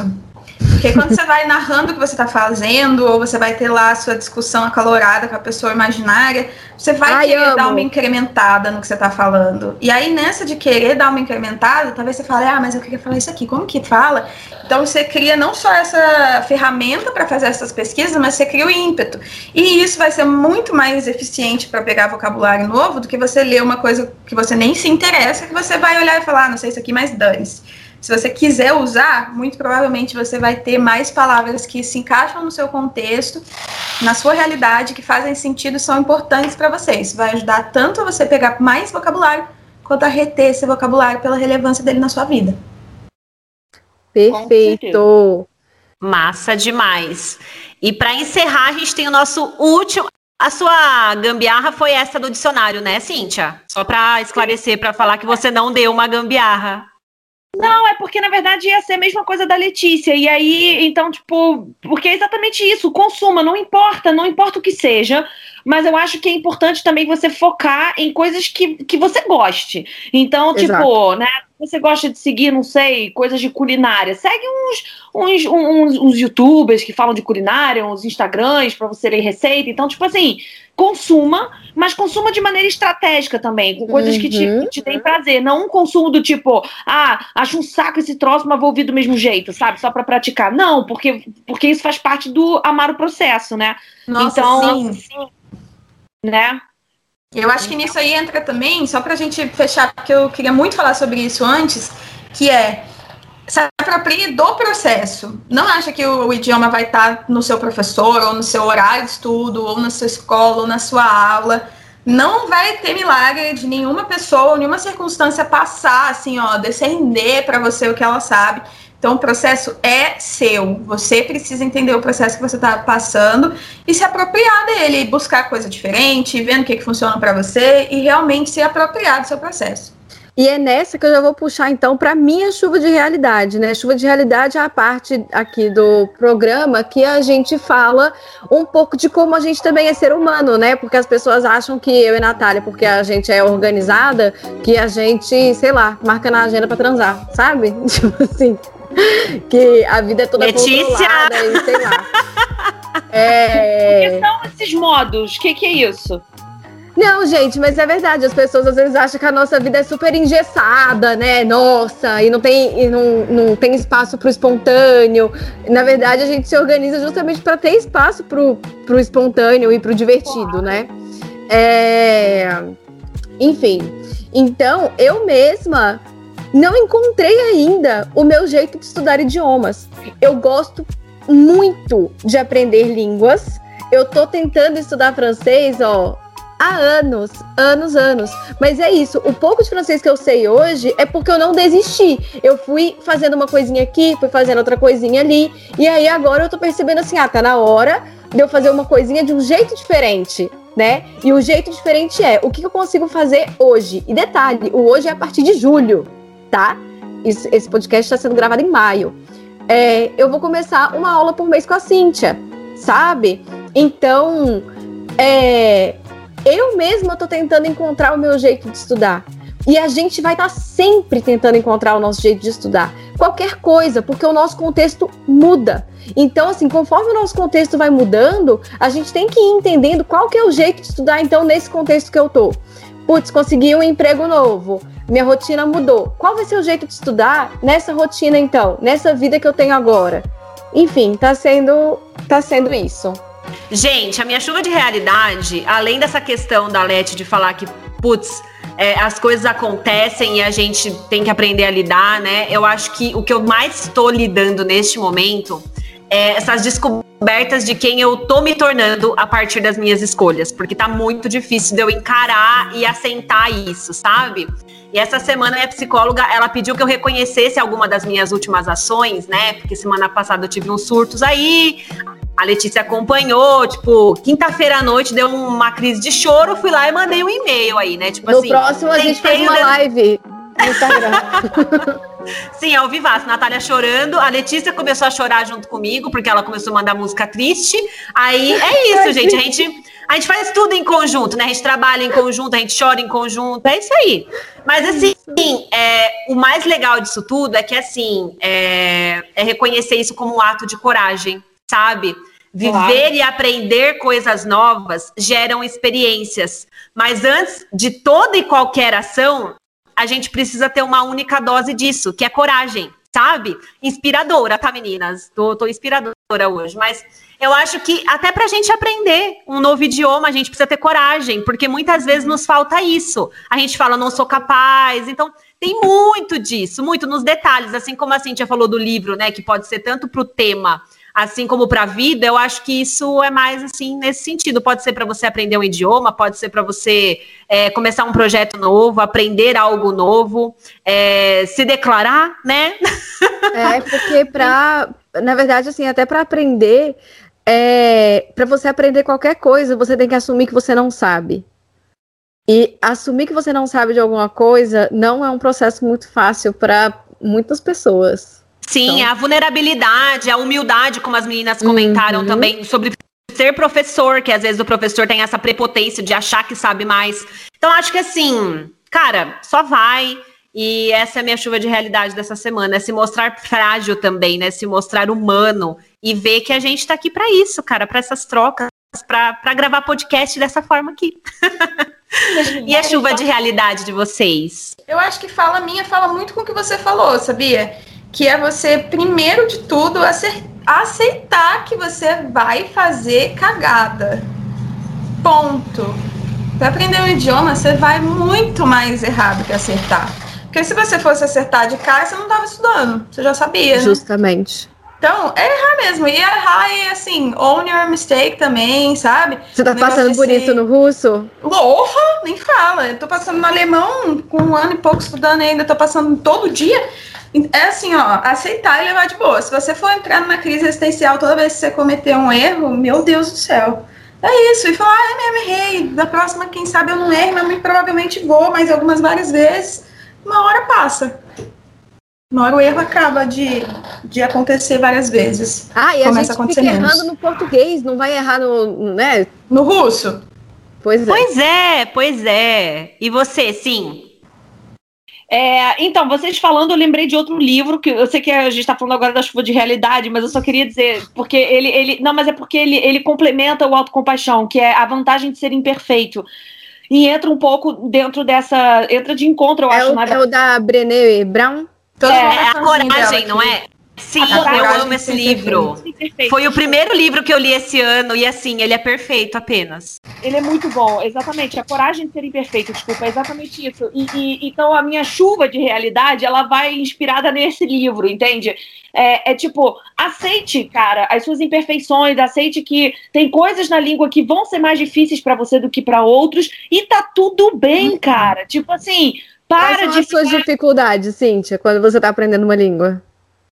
Porque quando você vai narrando o que você está fazendo, ou você vai ter lá a sua discussão acalorada com a pessoa imaginária, você vai Ai, querer amo. dar uma incrementada no que você está falando. E aí, nessa de querer dar uma incrementada, talvez você fale, ah, mas eu queria falar isso aqui, como que fala? Então você cria não só essa ferramenta para fazer essas pesquisas, mas você cria o ímpeto. E isso vai ser muito mais eficiente para pegar vocabulário novo do que você ler uma coisa que você nem se interessa, que você vai olhar e falar, ah, não sei isso aqui, mas dane-se. Se você quiser usar, muito provavelmente você vai ter mais palavras que se encaixam no seu contexto, na sua realidade, que fazem sentido, são importantes para você. Isso vai ajudar tanto a você pegar mais vocabulário, quanto a reter esse vocabulário pela relevância dele na sua vida. Perfeito! Massa demais. E para encerrar, a gente tem o nosso último. A sua gambiarra foi essa do dicionário, né, Cíntia? Só para esclarecer, para falar que você não deu uma gambiarra. Não, é porque na verdade ia ser a mesma coisa da Letícia. E aí, então, tipo, porque é exatamente isso, consuma, não importa, não importa o que seja, mas eu acho que é importante também você focar em coisas que, que você goste. Então, Exato. tipo, né, você gosta de seguir, não sei, coisas de culinária, segue uns, uns, uns, uns youtubers que falam de culinária, uns Instagrams para você ler receita. Então, tipo assim, consuma, mas consuma de maneira estratégica também, com coisas uhum. que, te, que te deem prazer. Não um consumo do tipo, ah, acho um saco esse troço, mas vou ouvir do mesmo jeito, sabe? Só para praticar. Não, porque, porque isso faz parte do amar o processo, né? Nossa, então, sim. né? Eu acho que nisso aí entra também, só para a gente fechar, porque eu queria muito falar sobre isso antes, que é se aproprie do processo. Não acha que o, o, idioma vai estar no seu professor, ou no seu horário de estudo, ou na sua escola, ou na sua aula. Não vai ter milagre de nenhuma pessoa, nenhuma circunstância passar, assim, ó, descender para você o que ela sabe. Então, o processo é seu. Você precisa entender o processo que você está passando e se apropriar dele, buscar coisa diferente, vendo o que, que funciona para você e realmente se apropriar do seu processo. E é nessa que eu já vou puxar então para minha chuva de realidade, né? Chuva de realidade é a parte aqui do programa que a gente fala um pouco de como a gente também é ser humano, né? Porque as pessoas acham que eu e Natália, porque a gente é organizada, que a gente, sei lá, marca na agenda para transar, sabe? (laughs) Tipo assim, (laughs) que a vida é toda Letícia. controlada e sei lá. (laughs) É... O que são esses modos? O que, que é isso? Não, gente, mas é verdade. As pessoas às vezes acham que a nossa vida é super engessada, né? Nossa, e não tem, e não, não tem espaço para o espontâneo. Na verdade, a gente se organiza justamente para ter espaço para o espontâneo e para o divertido, né? É... Enfim. Então, eu mesma não encontrei ainda o meu jeito de estudar idiomas. Eu gosto muito de aprender línguas. Eu tô tentando estudar francês, ó, há anos, anos, anos. Mas é isso, o pouco de francês que eu sei hoje é porque eu não desisti. Eu fui fazendo uma coisinha aqui, fui fazendo outra coisinha ali, e aí agora eu tô percebendo assim, ah, tá na hora de eu fazer uma coisinha de um jeito diferente. Né? E o jeito diferente é o que eu consigo fazer hoje. E detalhe, o hoje é a partir de julho, tá? esse podcast está sendo gravado em maio. É, eu vou começar uma aula por mês com a Cíntia, sabe? Então, é, eu mesma estou tentando encontrar o meu jeito de estudar. E a gente vai estar tá sempre tentando encontrar o nosso jeito de estudar. Qualquer coisa, porque o nosso contexto muda. Então, assim, conforme o nosso contexto vai mudando, a gente tem que ir entendendo qual que é o jeito de estudar, então, nesse contexto que eu tô. Putz, consegui um emprego novo, minha rotina mudou. Qual vai ser o jeito de estudar nessa rotina, então? Nessa vida que eu tenho agora? Enfim, tá sendo, tá sendo isso. Gente, a minha chuva de realidade, além dessa questão da Leti de falar que, putz, é, as coisas acontecem e a gente tem que aprender a lidar, né? Eu acho que o que eu mais estou lidando neste momento é essas descobertas de quem eu tô me tornando a partir das minhas escolhas, porque tá muito difícil de eu encarar e assentar isso, sabe? E essa semana minha psicóloga, ela pediu que eu reconhecesse alguma das minhas últimas ações, né? Porque semana passada eu tive uns surtos aí, a Letícia acompanhou, tipo, quinta-feira à noite deu uma crise de choro, fui lá e mandei um e-mail aí, né? Tipo no assim. No próximo a gente faz uma live no Instagram. (laughs) Sim, ao vivaço. Natália chorando. A Letícia começou a chorar junto comigo, porque ela começou a mandar música triste. Aí é isso, gente. A gente, a gente faz tudo em conjunto, né? A gente trabalha em conjunto, a gente chora em conjunto. É isso aí. Mas assim, é, o mais legal disso tudo é que assim é, é reconhecer isso como um ato de coragem, sabe? Viver claro. e aprender coisas novas geram experiências. Mas antes de toda e qualquer ação, a gente precisa ter uma única dose disso, que é coragem, sabe? Inspiradora, tá, meninas? Tô, tô inspiradora hoje. Mas eu acho que até pra gente aprender um novo idioma, a gente precisa ter coragem, porque muitas vezes nos falta isso. A gente fala, não sou capaz. Então, tem muito disso, muito nos detalhes, assim como a Cintia falou do livro, né? Que pode ser tanto pro tema assim como para a vida, eu acho que isso é mais assim nesse sentido. Pode ser para você aprender um idioma, pode ser para você é, começar um projeto novo, aprender algo novo, é, se declarar, né? É, porque para, na verdade, assim, até para aprender, é, para você aprender qualquer coisa, você tem que assumir que você não sabe. E assumir que você não sabe de alguma coisa não é um processo muito fácil para muitas pessoas. Sim, então... a vulnerabilidade, a humildade, como as meninas comentaram uhum. também, sobre ser professor, que às vezes o professor tem essa prepotência de achar que sabe mais. Então, acho que assim, cara, só vai. E essa é a minha chuva de realidade dessa semana, é se mostrar frágil também, né? Se mostrar humano e ver que a gente tá aqui para isso, cara, para essas trocas, para gravar podcast dessa forma aqui. (laughs) e a chuva de realidade de vocês? Eu acho que fala minha, fala muito com o que você falou, sabia? Que é você, primeiro de tudo, aceitar que você vai fazer cagada. Ponto. Para aprender um idioma, você vai muito mais errado que acertar. Porque se você fosse acertar de cara, você não estava estudando. Você já sabia. Né? Justamente. Então, é errar mesmo. E errar é assim, own your mistake também, sabe? Você tá passando por isso no russo? Porra, nem fala. Eu tô passando no alemão com um ano e pouco estudando ainda, tô passando todo dia. É assim, ó, aceitar e levar de boa. Se você for entrar numa crise existencial toda vez que você cometer um erro, meu Deus do céu. É isso, e falar, ah, é mesmo, errei. Da próxima, quem sabe eu não erro, mas muito provavelmente vou, mas algumas várias vezes. Uma hora passa. Uma hora o erro acaba de, de acontecer várias vezes. Ah, e Começa a gente a fica menos. errando no português, não vai errar no, né? No russo. Pois é. Pois é, pois é. E você, sim? É, então, vocês falando, eu lembrei de outro livro, que eu sei que a gente está falando agora da chuva de realidade, mas eu só queria dizer, porque ele. ele não, mas é porque ele, ele complementa o autocompaixão, que é a vantagem de ser imperfeito. E entra um pouco dentro dessa. Entra de encontro, eu é acho. O, é o da Brené Brown? Todo é, é a coragem, não é? Sim, eu amo esse livro. Foi o primeiro livro que eu li esse ano e assim, ele é perfeito apenas. Ele é muito bom, exatamente. A coragem de ser imperfeito, desculpa, é exatamente isso. E, e, então a minha chuva de realidade, ela vai inspirada nesse livro, entende? É, é, tipo, aceite, cara, as suas imperfeições, aceite que tem coisas na língua que vão ser mais difíceis para você do que para outros e tá tudo bem, uhum. cara. Tipo assim, para Quais são de as ficar... suas dificuldades, Cíntia, quando você está aprendendo uma língua?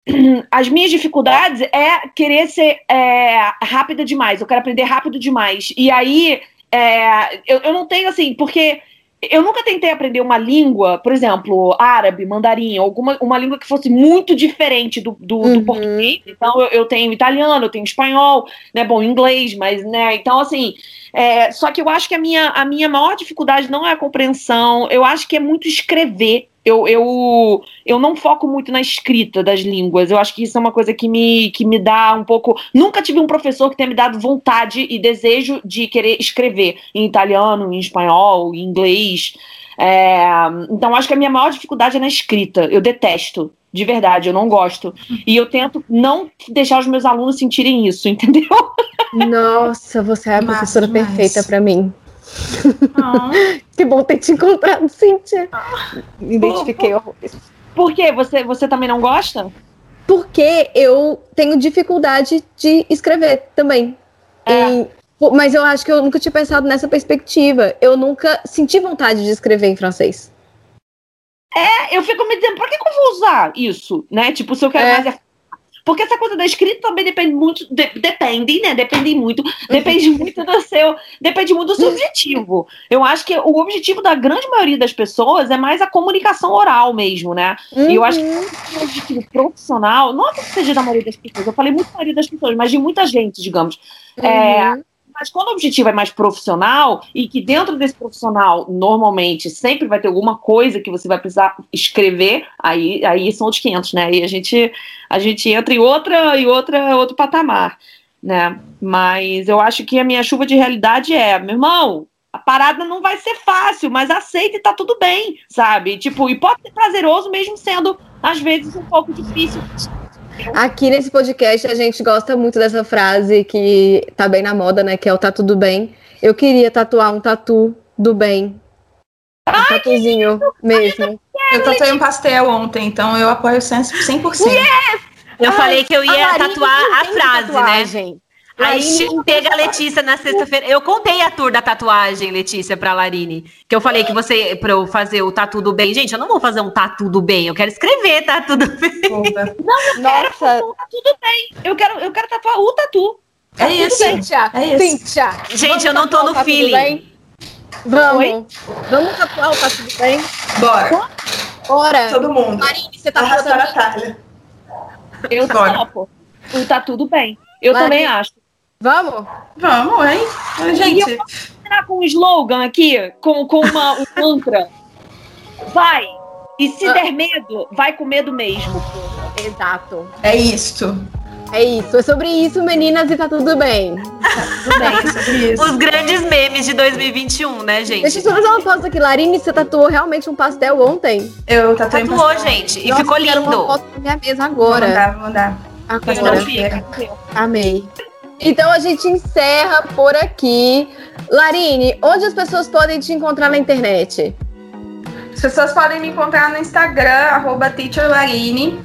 (clears throat) As minhas dificuldades é querer ser é, rápida demais. Eu quero aprender rápido demais. E aí, é, eu, eu não tenho assim, porque eu nunca tentei aprender uma língua, por exemplo, árabe, mandarim, alguma uma língua que fosse muito diferente do, do, uhum. do português. Então eu, eu, tenho italiano, eu tenho espanhol, né? Bom, inglês, mas, né? Então, assim, é, só que eu acho que a minha, a minha maior dificuldade não é a compreensão, eu acho que é muito escrever eu, eu, eu não foco muito na escrita das línguas. Eu acho que isso é uma coisa que me, que me dá um pouco. Nunca tive um professor que tenha me dado vontade e desejo de querer escrever em italiano, em espanhol, em inglês. É, então, acho que a minha maior dificuldade é na escrita. Eu detesto, de verdade, eu não gosto. E eu tento não deixar os meus alunos sentirem isso, (laughs) entendeu? Nossa, você é a professora perfeita para mim. Ah. (laughs) que bom ter te encontrado, Cíntia. Ah. Me identifiquei horrores. Por quê? Você, você também não gosta? Porque eu tenho dificuldade de escrever também. É. E, mas eu acho que eu nunca tinha pensado nessa perspectiva. Eu nunca senti vontade de escrever em francês. É, eu fico me dizendo, pra que, que eu vou usar isso? Né? Tipo, se eu quero é. mais porque essa coisa da escrita também depende muito, de, depende, né? Depende muito, depende uhum. muito do seu, depende muito do seu objetivo. Eu acho que o objetivo da grande maioria das pessoas é mais a comunicação oral mesmo, né? Uhum. E eu acho que uhum. o objetivo profissional, não é que seja da maioria das pessoas, eu falei muito da maioria das pessoas, mas de muita gente, digamos. É, uhum. É, mas quando o objetivo é mais profissional e que dentro desse profissional, normalmente, sempre vai ter alguma coisa que você vai precisar escrever, aí, aí são os 500, né? Aí a gente, a gente entra em outra e outra outro patamar, né? Mas eu acho que a minha chuva de realidade é, meu irmão, a parada não vai ser fácil, mas aceita e tá tudo bem, sabe? Tipo, e pode ser prazeroso mesmo sendo, às vezes, um pouco difícil Aqui nesse podcast a gente gosta muito dessa frase que tá bem na moda, né? Que é o tá tudo bem. Eu queria tatuar um tatu do bem. Um Ai, tatuzinho mesmo. Eu tatuei um pastel ontem, então eu apoio 100%. Yes! Eu Ai, falei que eu ia tatuar a frase, né? Gente. Aí chega a Letícia na sexta-feira. Eu contei a tour da tatuagem, Letícia, pra Larine. Que eu falei que você, pra eu fazer o tatu do bem. Gente, eu não vou fazer um tatu do bem, eu quero escrever tatu do bem. (laughs) Não, eu Nossa. quero um tatu do bem. Eu quero, eu quero tatuar o tatu. É isso. Cíntia. É isso. Cíntia. Gente, Vamos eu não tô no feeling. Vamos. Oi? Vamos tatuar o tatu do bem? Bora. Bora. Todo mundo. Marine, você tá Arrastar a talha. Eu Bora. topo. E tá tudo bem. Eu Vai. também acho. Vamos? Vamos, hein? Gente, Será com um slogan aqui? Com, com uma, um mantra? Vai! E se Ah. der medo, vai com medo mesmo. Exato. é isto. É isso. É sobre isso, meninas, e tá tudo bem. Tudo bem, (laughs) é sobre isso. Os grandes memes de 2021, né, gente? Deixa eu só fazer uma pausa aqui. Larine, você tatuou realmente um pastel ontem? Eu tatuei em Tatuou, pastel. gente. E Nossa, ficou quero uma lindo. foto na minha mesa Vou agora. mandar, vou mandar. Eu Agora. não Agora. fica. Amei. Então a gente encerra por aqui. Larine, onde as pessoas podem te encontrar na internet? As pessoas podem me encontrar no Instagram, arroba teacherlarine.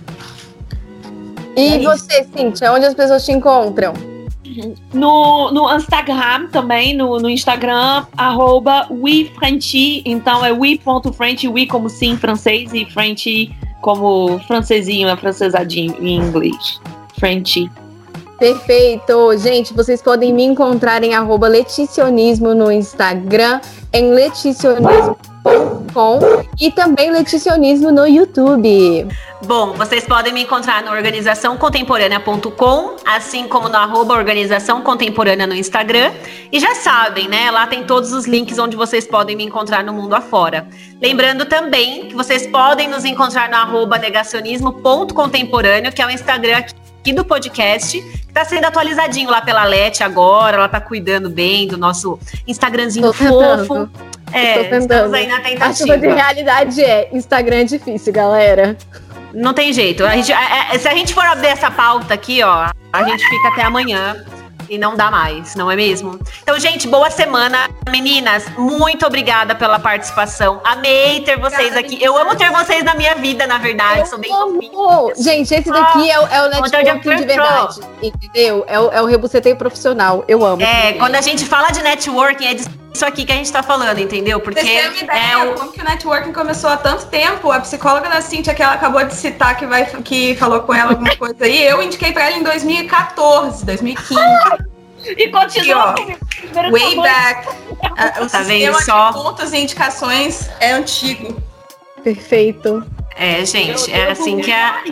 E É isso. você, Cintia, onde as pessoas te encontram? No, no Instagram também, no, no Instagram, arroba. Então é we.french, we como sim em francês e French como francesinho, é francesadinho em inglês. French. Perfeito! Gente, vocês podem me encontrar em arroba leticionismo no Instagram, em leticionismo.com e também leticionismo no YouTube. Bom, vocês podem me encontrar no organizaçãocontemporânea.com, assim como no arroba organização contemporânea no Instagram. E já sabem, né? Lá tem todos os links onde vocês podem me encontrar no mundo afora. Lembrando também que vocês podem nos encontrar no arroba negacionismo.contemporâneo, que é o Instagram aqui do podcast, que está sendo atualizadinho lá pela Leti agora. Ela tá cuidando bem do nosso Instagramzinho fofo. É, estamos aí na A chuva de tentativa. realidade é Instagram é difícil, galera. Não tem jeito. A gente, é- é- se a gente for abrir essa pauta aqui, ó, a gente fica até amanhã e não dá mais, não é mesmo? Então, gente, boa semana. Meninas, muito obrigada pela participação. Amei ter vocês aqui. Eu amo ter vocês na minha vida, na verdade. Sou bem amo. Gente, esse daqui é, o- é o de networking de verdade. Entendeu? É o, é o rebuceteio profissional. Eu amo. É, quando a gente fala de networking, é disso aqui que a gente tá falando, entendeu? Porque uma ideia é o. como que o networking começou há tanto tempo? A psicóloga da Cintia, que ela acabou de citar, que, vai, que falou com ela alguma coisa aí, eu indiquei pra ela em 2014, 2015. E continua o primeiro Way tamanho. back. A- O Tá vendo sistema só? de pontos e indicações é antigo. Perfeito. É, gente, Eu- é eu assim tô que a.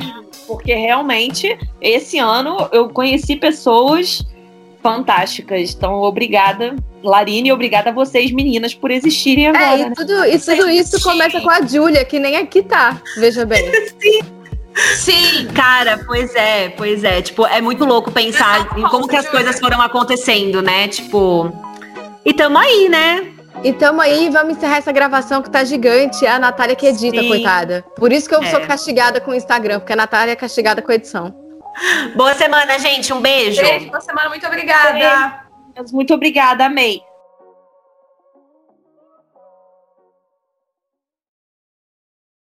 Porque realmente, esse ano, eu conheci pessoas fantásticas. Então, obrigada, Larine, e obrigada a vocês, meninas, por existirem agora. É, né? e tudo, e tudo isso começa com a Júlia, que nem aqui tá. Veja bem. (laughs) Sim. Cara, pois é, pois é. Tipo, é muito louco pensar em como que as coisas foram acontecendo, né? Tipo. E tamo aí, né? E tamo aí, vamos encerrar essa gravação que tá gigante. É a Natália que edita, Sim. coitada. Por isso que eu É. sou castigada com o Instagram, porque a Natália é castigada com a edição. Boa semana, gente. Um beijo. Beijo, boa semana, muito obrigada. Muito obrigada, amei.